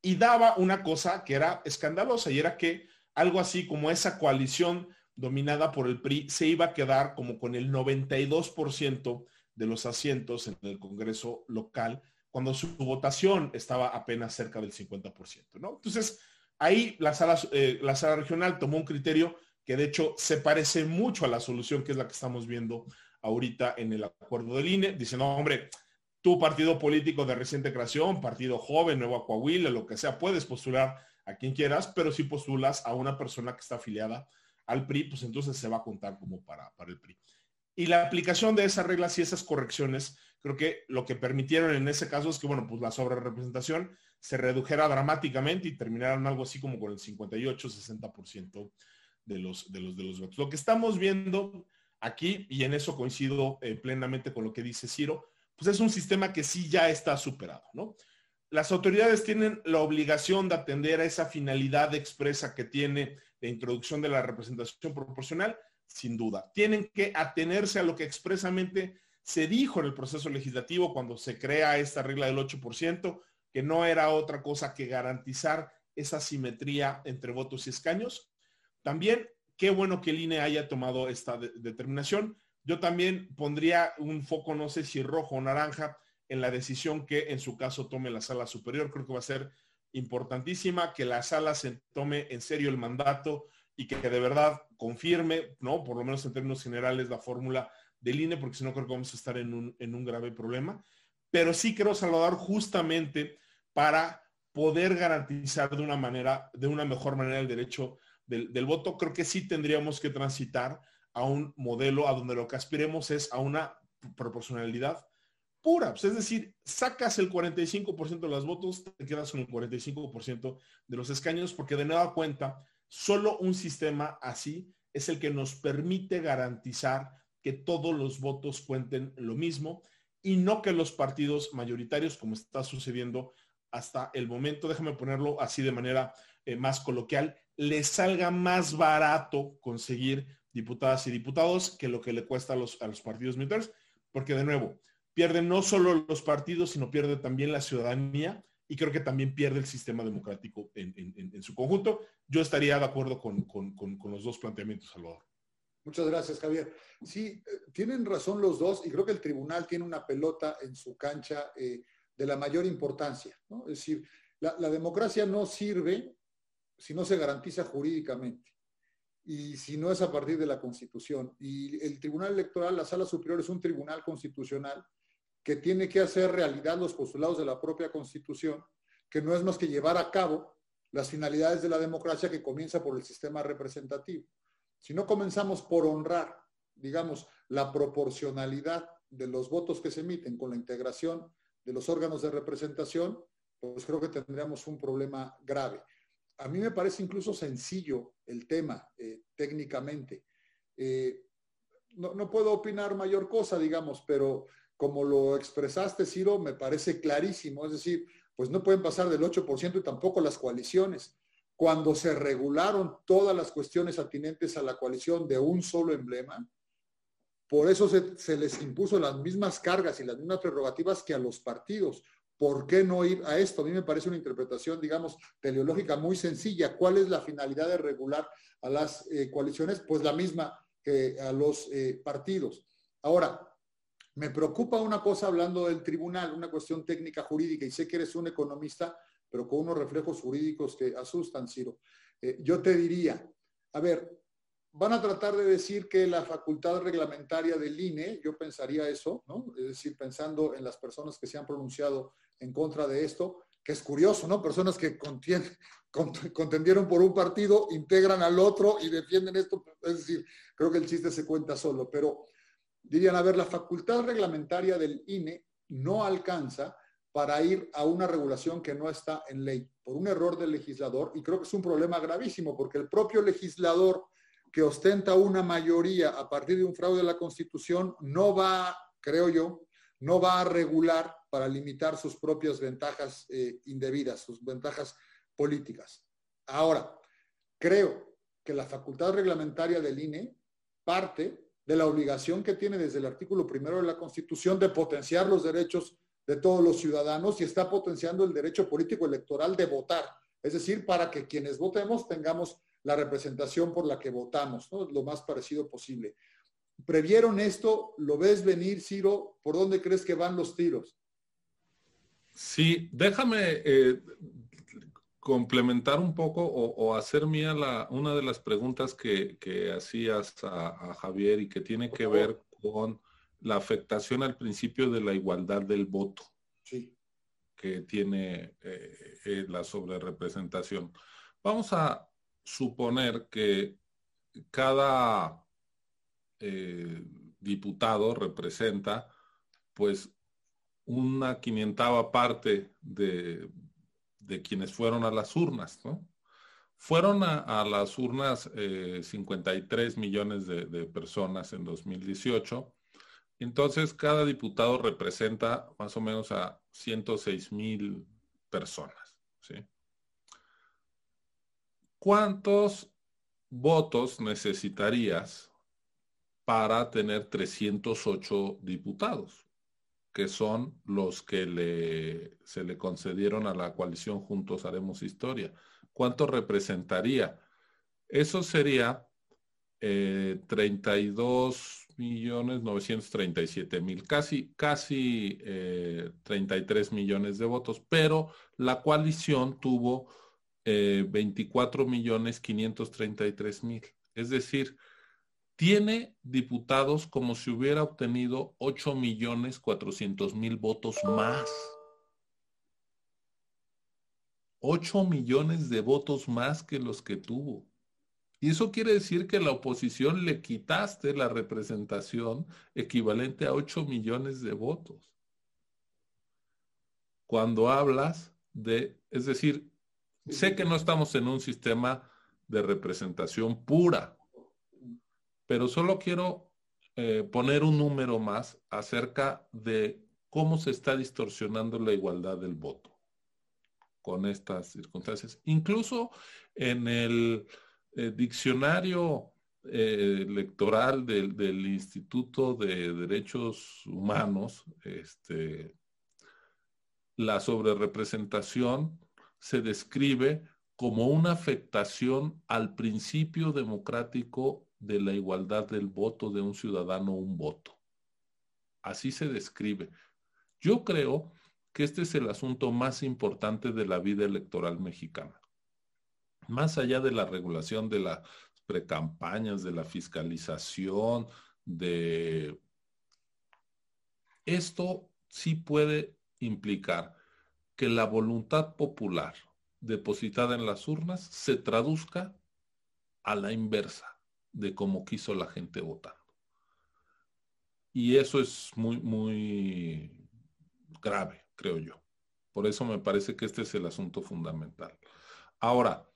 Y daba una cosa que era escandalosa y era que algo así como esa coalición dominada por el PRI se iba a quedar como con el 92% de los asientos en el Congreso local cuando su votación estaba apenas cerca del 50%, ¿no? Entonces, ahí la sala, eh, la sala regional tomó un criterio que de hecho se parece mucho a la solución que es la que estamos viendo ahorita en el acuerdo del INE, dice, no, hombre, tu partido político de reciente creación, partido joven, Nuevo Coahuila, lo que sea, puedes postular a quien quieras, pero si postulas a una persona que está afiliada al PRI, pues entonces se va a contar como para, para el PRI. Y la aplicación de esas reglas y esas correcciones, creo que lo que permitieron en ese caso es que, bueno, pues la sobrerepresentación se redujera dramáticamente y terminaran algo así como con el 58-60% de los, de, los, de los votos. Lo que estamos viendo aquí, y en eso coincido eh, plenamente con lo que dice Ciro, pues es un sistema que sí ya está superado, ¿no? Las autoridades tienen la obligación de atender a esa finalidad expresa que tiene la introducción de la representación proporcional, sin duda. Tienen que atenerse a lo que expresamente se dijo en el proceso legislativo cuando se crea esta regla del 8%, que no era otra cosa que garantizar esa simetría entre votos y escaños. También, qué bueno que el INE haya tomado esta determinación. Yo también pondría un foco, no sé si rojo o naranja, en la decisión que en su caso tome la sala superior. Creo que va a ser importantísima que la sala se tome en serio el mandato y que de verdad confirme, ¿no? Por lo menos en términos generales, la fórmula del INE, porque si no creo que vamos a estar en un, en un grave problema. Pero sí quiero saludar justamente para poder garantizar de una manera, de una mejor manera el derecho del, del voto. Creo que sí tendríamos que transitar a un modelo a donde lo que aspiremos es a una proporcionalidad pura. Pues, es decir, sacas el 45% de los votos, te quedas con el 45% de los escaños, porque de nueva cuenta, solo un sistema así es el que nos permite garantizar que todos los votos cuenten lo mismo y no que los partidos mayoritarios, como está sucediendo hasta el momento, déjame ponerlo así de manera eh, más coloquial, les salga más barato conseguir diputadas y diputados que lo que le cuesta a los, a los partidos militares, porque de nuevo, pierden no solo los partidos, sino pierde también la ciudadanía y creo que también pierde el sistema democrático en, su conjunto. Yo estaría de acuerdo con, los dos planteamientos, Salvador. Muchas gracias, Javier. Sí, eh, tienen razón los dos y creo que el tribunal tiene una pelota en su cancha eh, de la mayor importancia. Es decir, la democracia no sirve si no se garantiza jurídicamente y si no es a partir de la Constitución. Y el Tribunal Electoral, la Sala Superior, es un tribunal constitucional que tiene que hacer realidad los postulados de la propia Constitución, que no es más que llevar a cabo las finalidades de la democracia que comienza por el sistema representativo. Si no comenzamos por honrar, digamos, la proporcionalidad de los votos que se emiten con la integración de los órganos de representación, pues creo que tendríamos un problema grave. A mí me parece incluso sencillo el tema eh, técnicamente. Eh, no, no, puedo opinar mayor cosa, digamos, pero como lo expresaste, Ciro, me parece clarísimo. Es decir, pues no pueden pasar del 8% y tampoco las coaliciones. Cuando se regularon todas las cuestiones atinentes a la coalición de un solo emblema, por eso se, les impuso las mismas cargas y las mismas prerrogativas que a los partidos. ¿Por qué no ir a esto? A mí me parece una interpretación, digamos, teleológica muy sencilla. ¿Cuál es la finalidad de regular a las eh, coaliciones? Pues la misma que a los eh, partidos. Ahora, me preocupa una cosa hablando del tribunal, una cuestión técnica jurídica, y sé que eres un economista, pero con unos reflejos jurídicos que asustan, Ciro. Eh, yo te diría, a ver, van a tratar de decir que la facultad reglamentaria del INE, yo pensaría eso, ¿no? Es decir, pensando en las personas que se han pronunciado en contra de esto, que es curioso, ¿no? Personas que contendieron por un partido, integran al otro y defienden esto. Es decir, creo que el chiste se cuenta solo, pero dirían, a ver, la facultad reglamentaria del INE no alcanza para ir a una regulación que no está en ley, por un error del legislador, y creo que es un problema gravísimo, porque el propio legislador que ostenta una mayoría a partir de un fraude de la Constitución no va, creo yo, no va a regular para limitar sus propias ventajas eh, indebidas, sus ventajas políticas. Ahora, creo que la facultad reglamentaria del INE parte de la obligación que tiene desde el artículo primero de la Constitución de potenciar los derechos de todos los ciudadanos y está potenciando el derecho político electoral de votar. Es decir, para que quienes votemos tengamos la representación por la que votamos, lo más parecido posible. ¿Previeron esto? ¿Lo ves venir, Ciro? ¿Por dónde crees que van los tiros? Sí, déjame eh, complementar un poco o, hacer mía la, una de las preguntas que, hacías a, Javier y que tiene que ver con la afectación al principio de la igualdad del voto que tiene eh, eh, la sobrerepresentación. Vamos a suponer que cada eh, diputado representa pues una quinientava parte de, quienes fueron a las urnas, ¿no? Fueron a, las urnas 53 eh, millones de, de, personas en 2018. Entonces, cada diputado representa más o menos a 106 mil personas, ¿sí? ¿Cuántos votos necesitarías para tener 308 diputados? Que son los que se le concedieron a la coalición Juntos Haremos Historia. ¿Cuánto representaría? Eso sería 32 eh, millones 937 mil, casi, casi 33 eh, millones de votos, pero la coalición tuvo 24 eh, millones 533 mil. Es decir, tiene diputados como si hubiera obtenido 8 millones 400 mil votos más. 8 millones de votos más que los que tuvo. Y eso quiere decir que la oposición le quitaste la representación equivalente a 8 millones de votos. Cuando hablas de, es decir, sé que no estamos en un sistema de representación pura, pero solo quiero eh, poner un número más acerca de cómo se está distorsionando la igualdad del voto con estas circunstancias. Incluso en el eh, diccionario eh, electoral del, Instituto de Derechos Humanos, este, la sobrerepresentación se describe como una afectación al principio democrático de la igualdad del voto de un ciudadano un voto. Así se describe. Yo creo que este es el asunto más importante de la vida electoral mexicana. Más allá de la regulación de las precampañas, de la fiscalización, de... Esto sí puede implicar que la voluntad popular depositada en las urnas se traduzca a la inversa de cómo quiso la gente votando. Y eso es muy, muy grave, creo yo. Por eso me parece que este es el asunto fundamental. Ahora.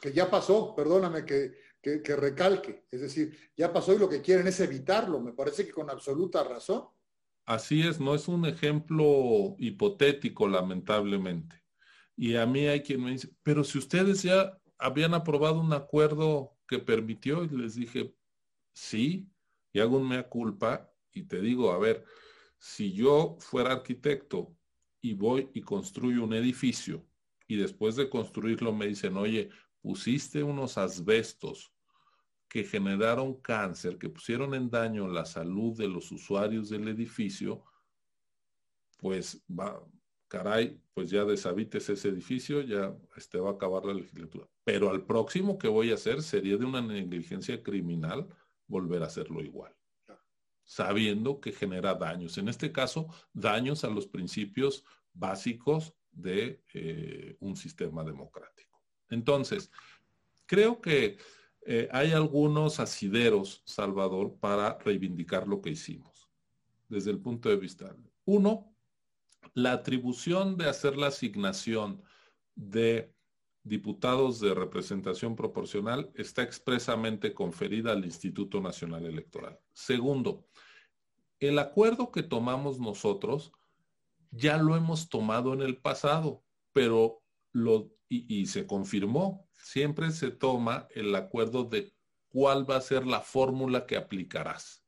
Que ya pasó, perdóname que, que, recalque. Es decir, ya pasó y lo que quieren es evitarlo. Me parece que con absoluta razón. Así es, no es un ejemplo hipotético, lamentablemente. Y a mí hay quien me dice, pero si ustedes ya habían aprobado un acuerdo que permitió y les dije, sí, y hago un mea culpa y te digo, a ver, si yo fuera arquitecto y voy y construyo un edificio y después de construirlo me dicen, oye, pusiste unos asbestos que generaron cáncer, que pusieron en daño la salud de los usuarios del edificio, pues va, caray, pues ya deshabites ese edificio, ya este, va a acabar la legislatura. Pero al próximo que voy a hacer sería de una negligencia criminal volver a hacerlo igual, sabiendo que genera daños. En este caso, daños a los principios básicos de eh, un sistema democrático. Entonces, creo que eh, hay algunos asideros, Salvador, para reivindicar lo que hicimos desde el punto de vista. Uno, la atribución de hacer la asignación de diputados de representación proporcional está expresamente conferida al Instituto Nacional Electoral. Segundo, el acuerdo que tomamos nosotros ya lo hemos tomado en el pasado, pero y, y se confirmó. Siempre se toma el acuerdo de cuál va a ser la fórmula que aplicarás.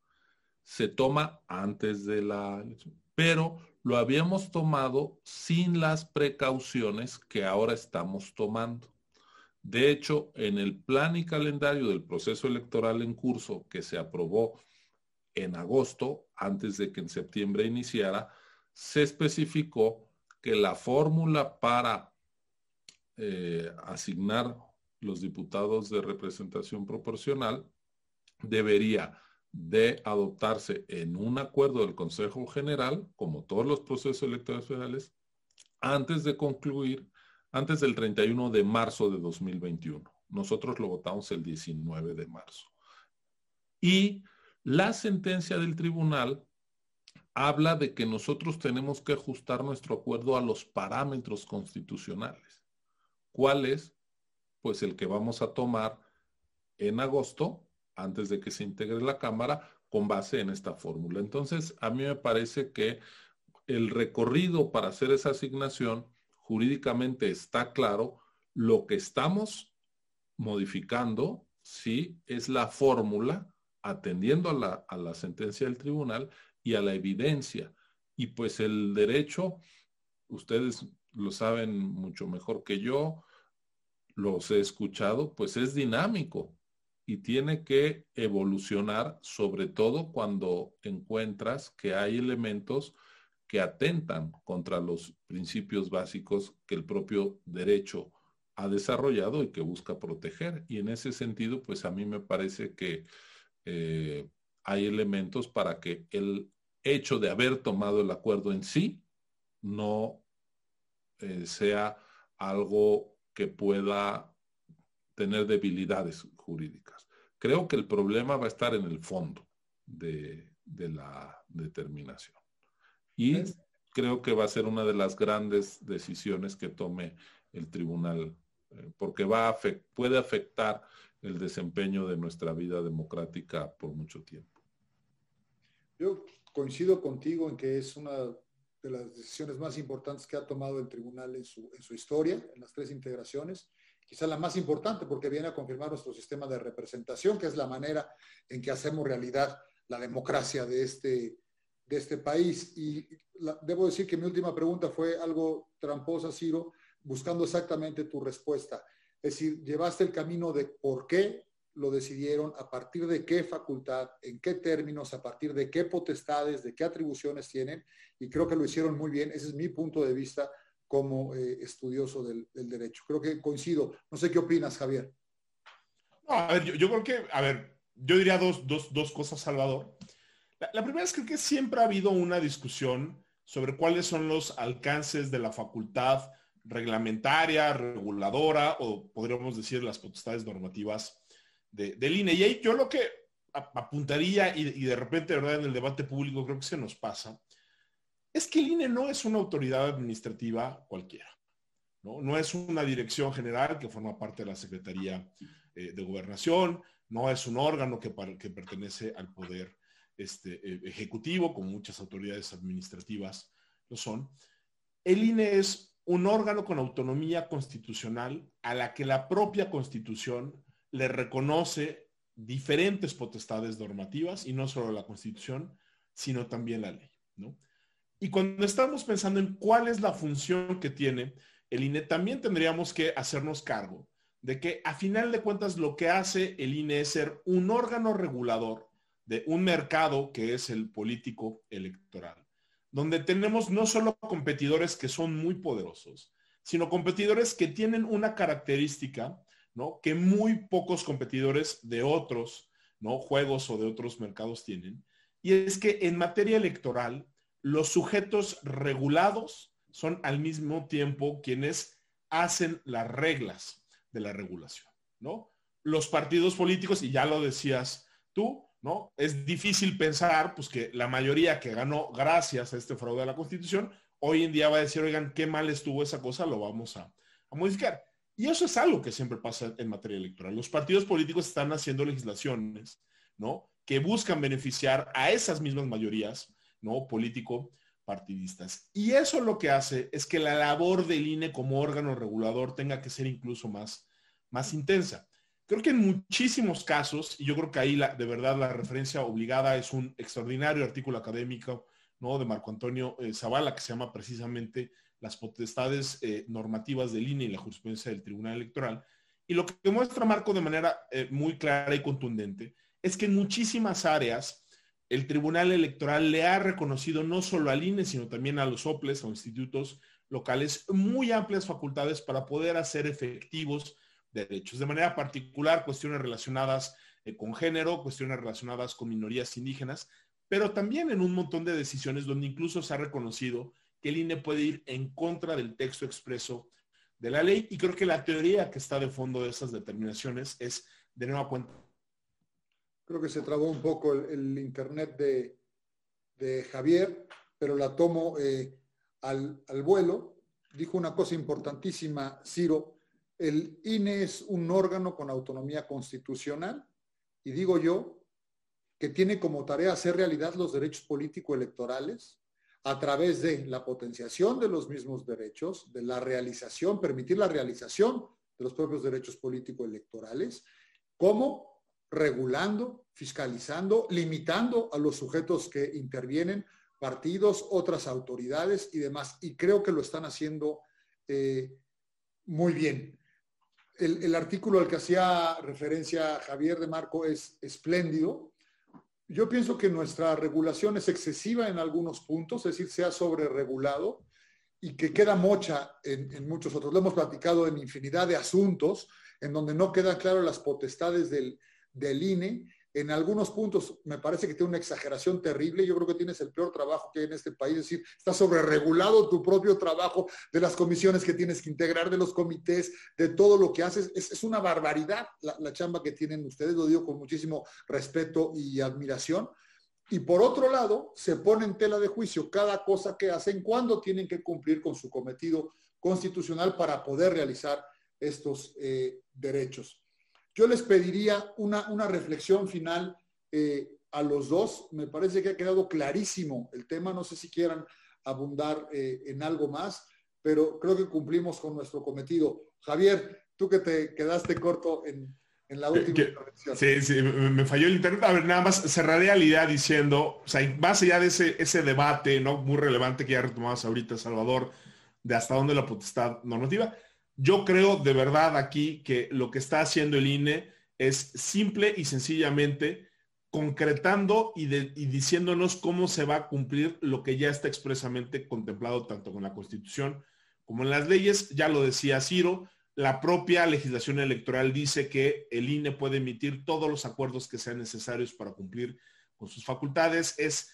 Se toma antes de la pero lo habíamos tomado sin las precauciones que ahora estamos tomando. De hecho, en el plan y calendario del proceso electoral en curso que se aprobó en agosto, antes de que en septiembre iniciara, se especificó que la fórmula para eh, asignar los diputados de representación proporcional debería de adoptarse en un acuerdo del Consejo General, como todos los procesos electorales federales, antes de concluir, antes del 31 de marzo de 2021. Nosotros lo votamos el 19 de marzo. Y La sentencia del tribunal habla de que nosotros tenemos que ajustar nuestro acuerdo a los parámetros constitucionales. ¿Cuál es? Pues el que vamos a tomar en agosto, antes de que se integre la Cámara, con base en esta fórmula. Entonces, a mí me parece que el recorrido para hacer esa asignación jurídicamente está claro. Lo que estamos modificando, sí, es la fórmula atendiendo a la, a la sentencia del tribunal y a la evidencia. Y pues el derecho, ustedes lo saben mucho mejor que yo, los he escuchado, pues es dinámico y tiene que evolucionar, sobre todo cuando encuentras que hay elementos que atentan contra los principios básicos que el propio derecho ha desarrollado y que busca proteger. Y en ese sentido, pues a mí me parece que eh, hay elementos para que el hecho de haber tomado el acuerdo en sí no eh, sea algo que pueda tener debilidades jurídicas. Creo que el problema va a estar en el fondo de, la determinación. Y creo que va a ser una de las grandes decisiones que tome el tribunal, eh, porque va a puede afectar el desempeño de nuestra vida democrática por mucho tiempo. Yo coincido contigo en que es una de las decisiones más importantes que ha tomado el tribunal en su, en su historia, en las tres integraciones quizá la más importante porque viene a confirmar nuestro sistema de representación, que es la manera en que hacemos realidad la democracia de este, de este país. Y debo decir que mi última pregunta fue algo tramposa, Ciro, buscando exactamente tu respuesta. Es decir, llevaste el camino de por qué lo decidieron, a partir de qué facultad, en qué términos, a partir de qué potestades, de qué atribuciones tienen, y creo que lo hicieron muy bien. Ese es mi punto de vista como eh, estudioso del, derecho. Creo que coincido. No sé qué opinas, Javier. No, a ver, yo, creo que, a ver, yo diría dos, dos, dos cosas, Salvador. La, primera es que, que siempre ha habido una discusión sobre cuáles son los alcances de la facultad reglamentaria, reguladora, o podríamos decir las potestades normativas de, del INE. Y ahí yo lo que apuntaría, y, de repente, verdad, en el debate público creo que se nos pasa, es que el INE no es una autoridad administrativa cualquiera. No, es una dirección general que forma parte de la Secretaría eh, de Gobernación, no es un órgano que, pertenece al poder este, eh, ejecutivo, como muchas autoridades administrativas lo son. El INE es un órgano con autonomía constitucional a la que la propia constitución le reconoce diferentes potestades normativas y no solo la constitución, sino también la ley. ¿no? Y cuando estamos pensando en cuál es la función que tiene el INE, también tendríamos que hacernos cargo de que a final de cuentas lo que hace el INE es ser un órgano regulador de un mercado que es el político electoral, donde tenemos no solo competidores que son muy poderosos, sino competidores que tienen una característica. Que muy pocos competidores de otros, ¿no? Juegos o de otros mercados tienen. Y es que en materia electoral, los sujetos regulados son al mismo tiempo quienes hacen las reglas de la regulación, ¿no? Los partidos políticos, y ya lo decías tú, ¿no? Es difícil pensar, pues, que la mayoría que ganó gracias a este fraude a la Constitución, hoy en día va a decir, oigan, qué mal estuvo esa cosa, lo vamos a, modificar. Y eso es algo que siempre pasa en materia electoral. Los partidos políticos están haciendo legislaciones, ¿no? Que buscan beneficiar a esas mismas mayorías ¿no? político partidistas. Y eso lo que hace es que la labor del INE como órgano regulador tenga que ser incluso más, más intensa. Creo que en muchísimos casos, y yo creo que ahí la, de verdad la referencia obligada es un extraordinario artículo académico ¿no? de Marco Antonio eh, Zavala que se llama precisamente las potestades eh, normativas del INE y la jurisprudencia del Tribunal Electoral. Y lo que muestra Marco de manera eh, muy clara y contundente es que en muchísimas áreas el Tribunal Electoral le ha reconocido no solo al INE, sino también a los OPLES o institutos locales muy amplias facultades para poder hacer efectivos derechos. De manera particular, cuestiones relacionadas eh, con género, cuestiones relacionadas con minorías indígenas, pero también en un montón de decisiones donde incluso se ha reconocido que el INE puede ir en contra del texto expreso de la ley. Y creo que la teoría que está de fondo de esas determinaciones es, de nueva cuenta, Creo que se trabó un poco el, internet de, Javier, pero la tomo eh, al, al vuelo. Dijo una cosa importantísima, Ciro. El INE es un órgano con autonomía constitucional y digo yo que tiene como tarea hacer realidad los derechos político-electorales a través de la potenciación de los mismos derechos, de la realización, permitir la realización de los propios derechos político-electorales, como regulando, fiscalizando, limitando a los sujetos que intervienen, partidos, otras autoridades y demás. Y creo que lo están haciendo eh, muy bien. El, artículo al que hacía referencia Javier de Marco es espléndido. Yo pienso que nuestra regulación es excesiva en algunos puntos, es decir, se ha sobreregulado y que queda mocha en, muchos otros. Lo hemos platicado en infinidad de asuntos en donde no quedan claras las potestades del, del INE. En algunos puntos me parece que tiene una exageración terrible. Yo creo que tienes el peor trabajo que hay en este país. Es decir, está sobreregulado tu propio trabajo de las comisiones que tienes que integrar, de los comités, de todo lo que haces. Es, una barbaridad la, la chamba que tienen ustedes. Lo digo con muchísimo respeto y admiración y por otro lado, se pone en tela de juicio cada cosa que hacen cuando tienen que cumplir con su cometido constitucional para poder realizar estos eh, derechos. Yo les pediría una, una reflexión final eh, a los dos. Me parece que ha quedado clarísimo el tema. No sé si quieran abundar eh, en algo más, pero creo que cumplimos con nuestro cometido. Javier, tú que te quedaste corto en, en la última Sí, sí, me falló el internet. A ver, nada más cerraré la idea diciendo, o sea, más allá de ese, ese debate, ¿no? Muy relevante que ya retomabas ahorita, Salvador, de hasta dónde la potestad normativa. Yo creo de verdad aquí que lo que está haciendo el INE es simple y sencillamente concretando y, diciéndonos cómo se va a cumplir lo que ya está expresamente contemplado tanto con la Constitución como en las leyes. Ya lo decía Ciro, la propia legislación electoral dice que el INE puede emitir todos los acuerdos que sean necesarios para cumplir con sus facultades. Es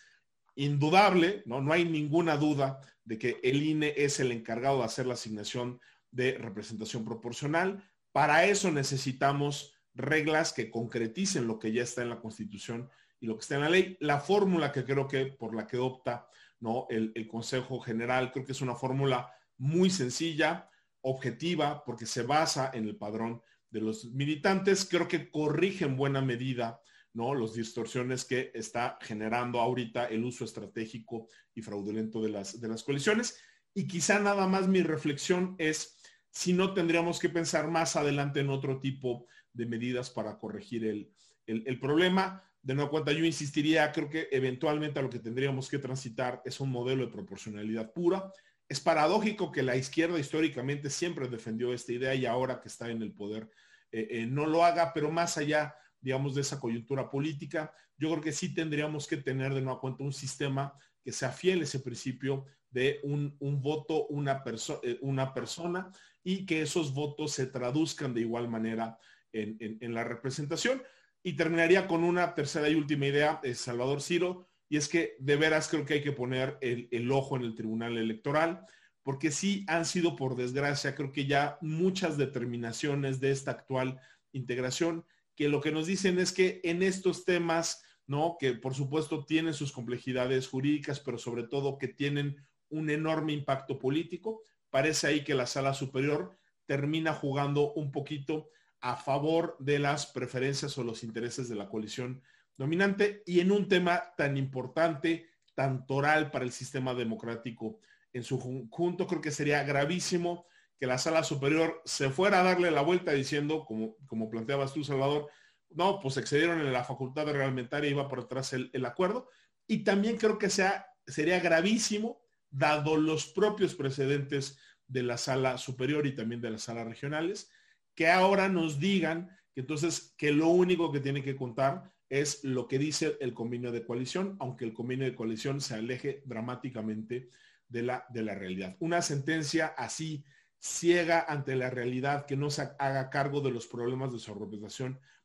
indudable, ¿no? no hay ninguna duda de que el INE es el encargado de hacer la asignación de representación proporcional. Para eso necesitamos reglas que concreticen lo que ya está en la Constitución y lo que está en la ley. La fórmula que creo que por la que opta ¿no? el, el Consejo General, creo que es una fórmula muy sencilla, objetiva porque se basa en el padrón de los militantes. Creo que corrige en buena medida ¿no? Los distorsiones que está generando ahorita el uso estratégico y fraudulento de las, de las coaliciones. Y quizá nada más mi reflexión es si no tendríamos que pensar más adelante en otro tipo de medidas para corregir el, el, problema. De nuevo cuenta, yo insistiría, creo que eventualmente a lo que tendríamos que transitar es un modelo de proporcionalidad pura es paradójico que la izquierda históricamente siempre defendió esta idea y ahora que está en el poder eh, eh, no lo haga, pero más allá, digamos, de esa coyuntura política, yo creo que sí tendríamos que tener de nueva cuenta un sistema que sea fiel a ese principio de un, voto, una, eh, una persona y que esos votos se traduzcan de igual manera en, la representación. Y terminaría con una tercera y última idea, Salvador Ciro, y es que de veras creo que hay que poner el, ojo en el Tribunal Electoral, porque sí han sido, por desgracia, creo que ya muchas determinaciones de esta actual integración, que lo que nos dicen es que en estos temas, ¿no? Que por supuesto tienen sus complejidades jurídicas, pero sobre todo que tienen un enorme impacto político, parece ahí que la sala superior termina jugando un poquito a favor de las preferencias o los intereses de la coalición dominante y en un tema tan importante, tan toral para el sistema democrático en su conjunto, creo que sería gravísimo que la sala superior se fuera a darle la vuelta diciendo, como, como planteabas tú, Salvador, no, pues excedieron en la facultad reglamentaria y iba por atrás el, el acuerdo. Y también creo que sea, sería gravísimo, dado los propios precedentes de la sala superior y también de las salas regionales, que ahora nos digan que entonces que lo único que tiene que contar es lo que dice el convenio de coalición, aunque el convenio de coalición se aleje dramáticamente de la, de la realidad. Una sentencia así ciega ante la realidad, que no se haga cargo de los problemas de su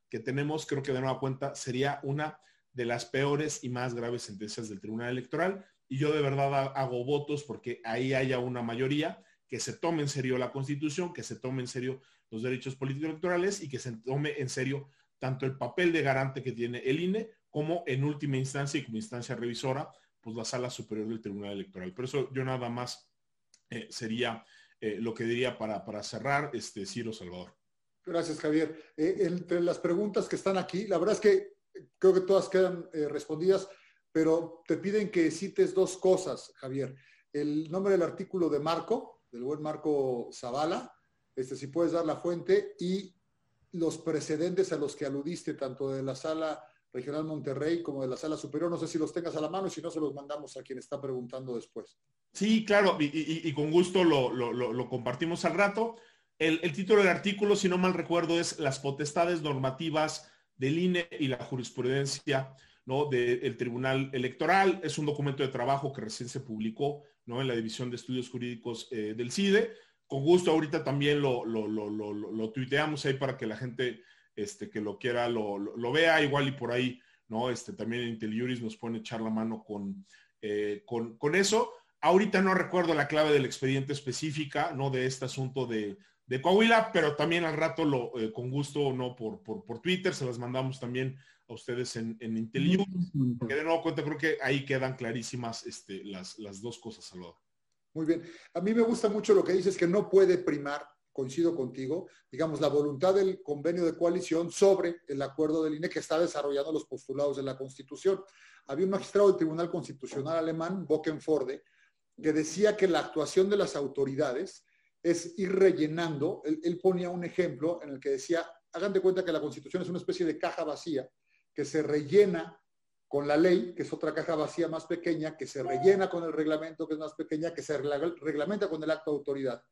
que tenemos, creo que de nueva cuenta sería una de las peores y más graves sentencias del Tribunal Electoral. Y yo de verdad hago votos porque ahí haya una mayoría que se tome en serio la Constitución, que se tome en serio los derechos políticos electorales y que se tome en serio tanto el papel de garante que tiene el INE como en última instancia y como instancia revisora, pues la sala superior del Tribunal Electoral. Por eso yo nada más eh, sería eh, lo que diría para, para cerrar, este, Ciro Salvador. Gracias, Javier. Eh, entre las preguntas que están aquí, la verdad es que creo que todas quedan respondidas, pero te piden que cites dos cosas, Javier. El nombre del artículo de Marco, del buen Marco Zavala, este, si puedes dar la fuente, y los precedentes a los que aludiste, tanto de la sala regional Monterrey como de la sala superior. No sé si los tengas a la mano y si no, se los mandamos a quien está preguntando después. Sí, claro, y, con gusto lo, compartimos al rato. El, título del artículo, si no mal recuerdo, es Las potestades normativas del INE y la jurisprudencia ¿no? del Tribunal Electoral. Es un documento de trabajo que recién se publicó ¿no? en la División de Estudios Jurídicos eh, del CIDE. Con gusto, ahorita también lo, lo, tuiteamos ahí para que la gente este, que lo quiera lo, vea, igual y por ahí, ¿no? Este, también IntelliJuris nos pone echar la mano eh, con, con, eso. Ahorita no recuerdo la clave del expediente específica, ¿no? De este asunto de, Coahuila, pero también al rato lo, eh, con gusto, ¿no? Por, por, Twitter, se las mandamos también a ustedes en, en IntelliJuris, que de nuevo cuenta, creo que ahí quedan clarísimas este, las, las dos cosas, Salvador. Muy bien. A mí me gusta mucho lo que dices, que no puede primar coincido contigo, digamos, la voluntad del convenio de coalición sobre el acuerdo del INE que está desarrollando los postulados de la Constitución. Había un magistrado del Tribunal Constitucional alemán, Bockenforde, que decía que la actuación de las autoridades es ir rellenando, él, ponía un ejemplo en el que decía, hagan de cuenta que la Constitución es una especie de caja vacía que se rellena con la ley, que es otra caja vacía más pequeña, que se rellena con el reglamento, que es más pequeña, que se reglamenta con el acto de autoridad,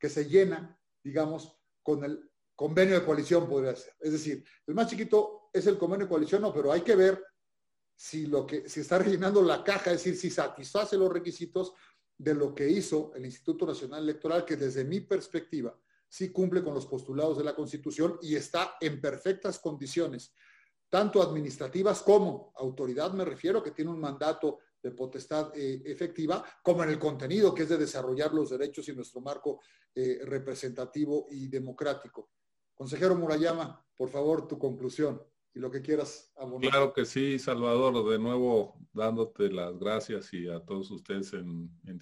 que se llena digamos, con el convenio de coalición podría ser. Es decir, el más chiquito es el convenio de coalición, no, pero hay que ver si lo que si está rellenando la caja, es decir, si satisface los requisitos de lo que hizo el Instituto Nacional Electoral, que desde mi perspectiva sí cumple con los postulados de la Constitución y está en perfectas condiciones, tanto administrativas como autoridad, me refiero, que tiene un mandato de potestad eh, efectiva, como en el contenido, que es de desarrollar los derechos y nuestro marco eh, representativo y democrático. Consejero Murayama, por favor, tu conclusión y lo que quieras abonar. Claro que sí, Salvador, de nuevo dándote las gracias y a todos ustedes en, en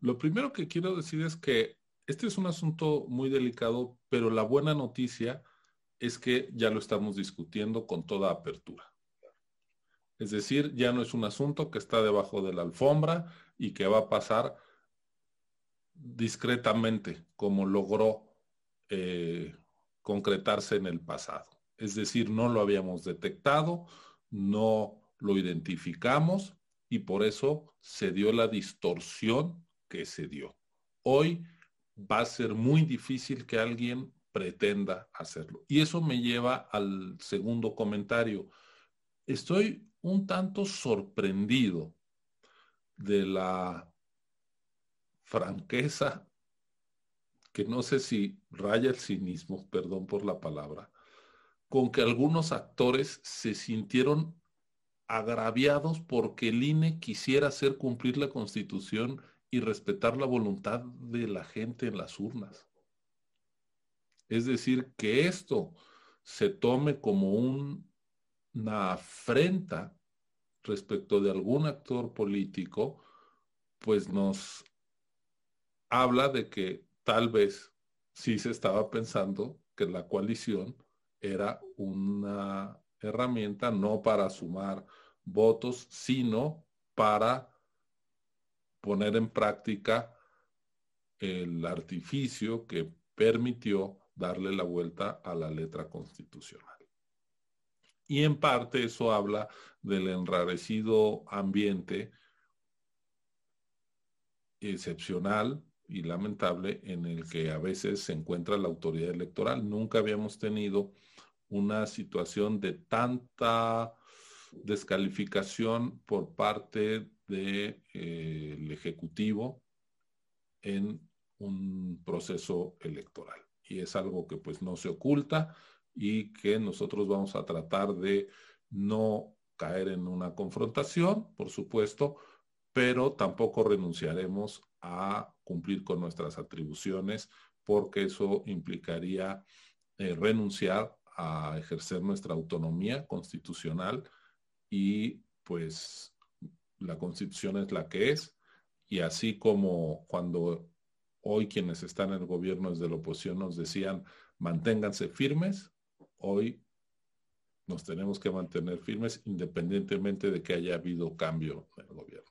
Lo primero que quiero decir es que este es un asunto muy delicado, pero la buena noticia es que ya lo estamos discutiendo con toda apertura. Es decir, ya no es un asunto que está debajo de la alfombra y que va a pasar discretamente como logró eh, concretarse en el pasado. Es decir, no lo habíamos detectado, no lo identificamos y por eso se dio la distorsión que se dio. Hoy va a ser muy difícil que alguien pretenda hacerlo. Y eso me lleva al segundo comentario. Estoy un tanto sorprendido de la franqueza, que no sé si raya el cinismo, perdón por la palabra, con que algunos actores se sintieron agraviados porque el INE quisiera hacer cumplir la constitución y respetar la voluntad de la gente en las urnas. Es decir, que esto se tome como un una afrenta respecto de algún actor político, pues nos habla de que tal vez sí se estaba pensando que la coalición era una herramienta no para sumar votos, sino para poner en práctica el artificio que permitió darle la vuelta a la letra constitucional. Y en parte eso habla del enrarecido ambiente excepcional y lamentable en el que a veces se encuentra la autoridad electoral. Nunca habíamos tenido una situación de tanta descalificación por parte del de, eh, Ejecutivo en un proceso electoral. Y es algo que pues no se oculta y que nosotros vamos a tratar de no caer en una confrontación, por supuesto, pero tampoco renunciaremos a cumplir con nuestras atribuciones porque eso implicaría eh, renunciar a ejercer nuestra autonomía constitucional y pues la constitución es la que es. Y así como cuando hoy quienes están en el gobierno desde la oposición nos decían manténganse firmes, hoy nos tenemos que mantener firmes independientemente de que haya habido cambio en el gobierno.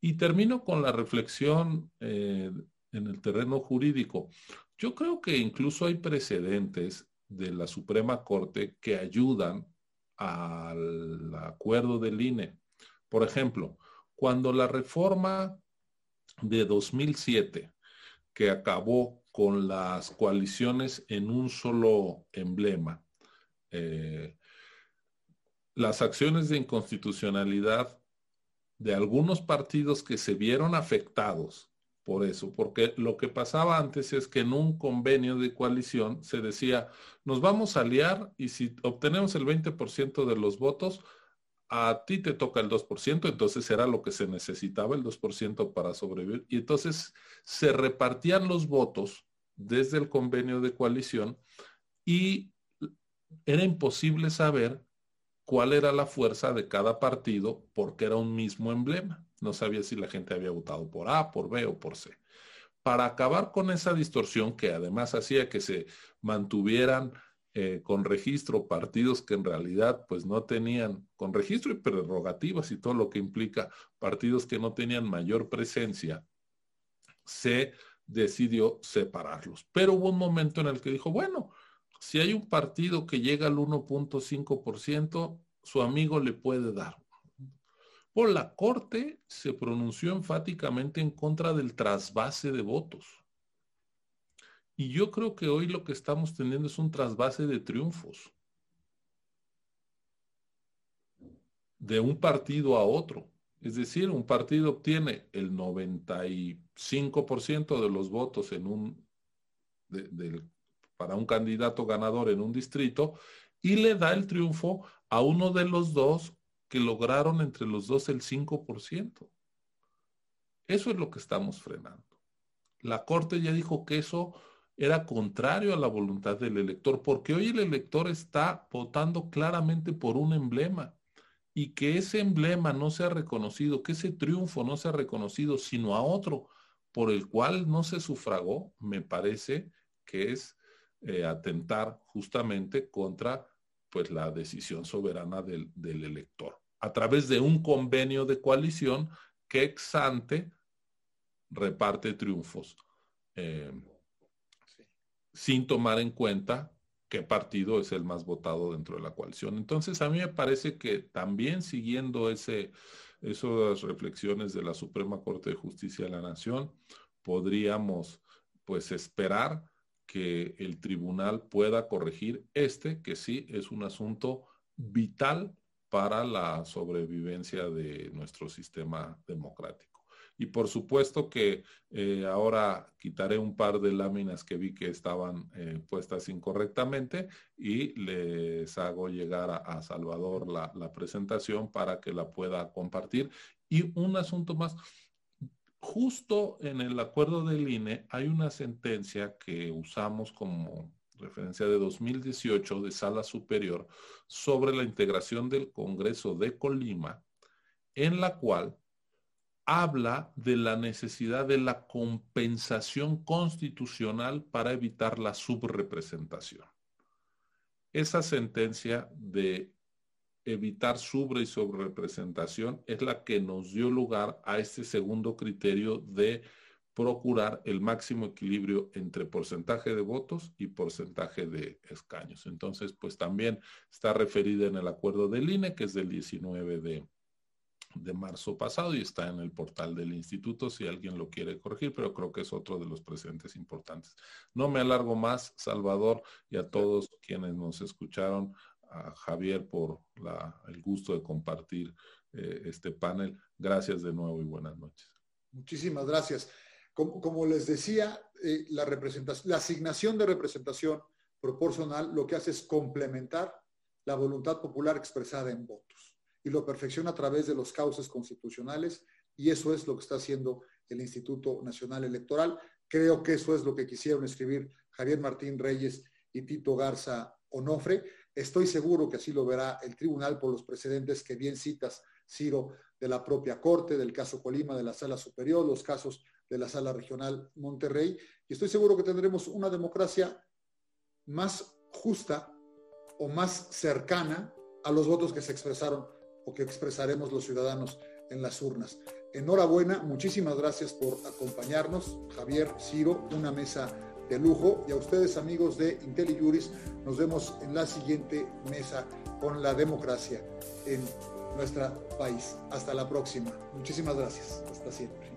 Y termino con la reflexión eh, en el terreno jurídico. Yo creo que incluso hay precedentes de la Suprema Corte que ayudan al acuerdo del INE. Por ejemplo, cuando la reforma de 2007, que acabó con las coaliciones en un solo emblema, eh, las acciones de inconstitucionalidad de algunos partidos que se vieron afectados por eso, porque lo que pasaba antes es que en un convenio de coalición se decía, nos vamos a aliar y si obtenemos el 20% de los votos, a ti te toca el 2%, entonces era lo que se necesitaba, el 2% para sobrevivir. Y entonces se repartían los votos desde el convenio de coalición y era imposible saber cuál era la fuerza de cada partido porque era un mismo emblema. No sabía si la gente había votado por A, por B o por C. Para acabar con esa distorsión que además hacía que se mantuvieran eh, con registro partidos que en realidad pues no tenían, con registro y prerrogativas y todo lo que implica partidos que no tenían mayor presencia, se decidió separarlos. Pero hubo un momento en el que dijo, bueno, si hay un partido que llega al 1.5%, su amigo le puede dar. Por la Corte se pronunció enfáticamente en contra del trasvase de votos. Y yo creo que hoy lo que estamos teniendo es un trasvase de triunfos. De un partido a otro. Es decir, un partido obtiene el 95% de los votos en un, para un candidato ganador en un distrito y le da el triunfo a uno de los dos que lograron entre los dos el 5%. Eso es lo que estamos frenando. La Corte ya dijo que eso era contrario a la voluntad del elector, porque hoy el elector está votando claramente por un emblema y que ese emblema no sea reconocido, que ese triunfo no sea reconocido, sino a otro por el cual no se sufragó, me parece que es eh, atentar justamente contra pues la decisión soberana del, elector a través de un convenio de coalición que ex ante reparte triunfos eh, sin tomar en cuenta qué partido es el más votado dentro de la coalición. Entonces, a mí me parece que también siguiendo ese, esas reflexiones de la Suprema Corte de Justicia de la Nación, podríamos pues esperar que el tribunal pueda corregir este, que sí es un asunto vital para la sobrevivencia de nuestro sistema democrático. Y por supuesto que eh, ahora quitaré un par de láminas que vi que estaban eh, puestas incorrectamente y les hago llegar a, Salvador la, la presentación para que la pueda compartir. Y un asunto más, justo en el acuerdo del INE hay una sentencia que usamos como referencia de 2018 de Sala Superior sobre la integración del Congreso de Colima, en la cual habla de la necesidad de la compensación constitucional para evitar la subrepresentación. Esa sentencia de evitar sobre y sobrerepresentación es la que nos dio lugar a este segundo criterio de procurar el máximo equilibrio entre porcentaje de votos y porcentaje de escaños. Entonces, pues también está referida en el acuerdo del INE, que es del 19 de, de marzo pasado y está en el portal del instituto si alguien lo quiere corregir, pero creo que es otro de los presentes importantes. No me alargo más, Salvador, y a todos quienes nos escucharon a Javier por el gusto de compartir eh, este panel. Gracias de nuevo y buenas noches. Muchísimas gracias. Como, les decía, eh, la, representación, la asignación de representación proporcional lo que hace es complementar la voluntad popular expresada en votos y lo perfecciona a través de los cauces constitucionales y eso es lo que está haciendo el Instituto Nacional Electoral. Creo que eso es lo que quisieron escribir Javier Martín Reyes y Tito Garza Onofre. Estoy seguro que así lo verá el tribunal por los precedentes que bien citas, Ciro, de la propia Corte, del caso Colima, de la Sala Superior, los casos de la Sala Regional Monterrey. Y estoy seguro que tendremos una democracia más justa o más cercana a los votos que se expresaron o que expresaremos los ciudadanos en las urnas. Enhorabuena, muchísimas gracias por acompañarnos, Javier, Ciro, una mesa de lujo y a ustedes amigos de IntelliJuris, nos vemos en la siguiente mesa con la democracia en nuestro país. Hasta la próxima. Muchísimas gracias. Hasta siempre.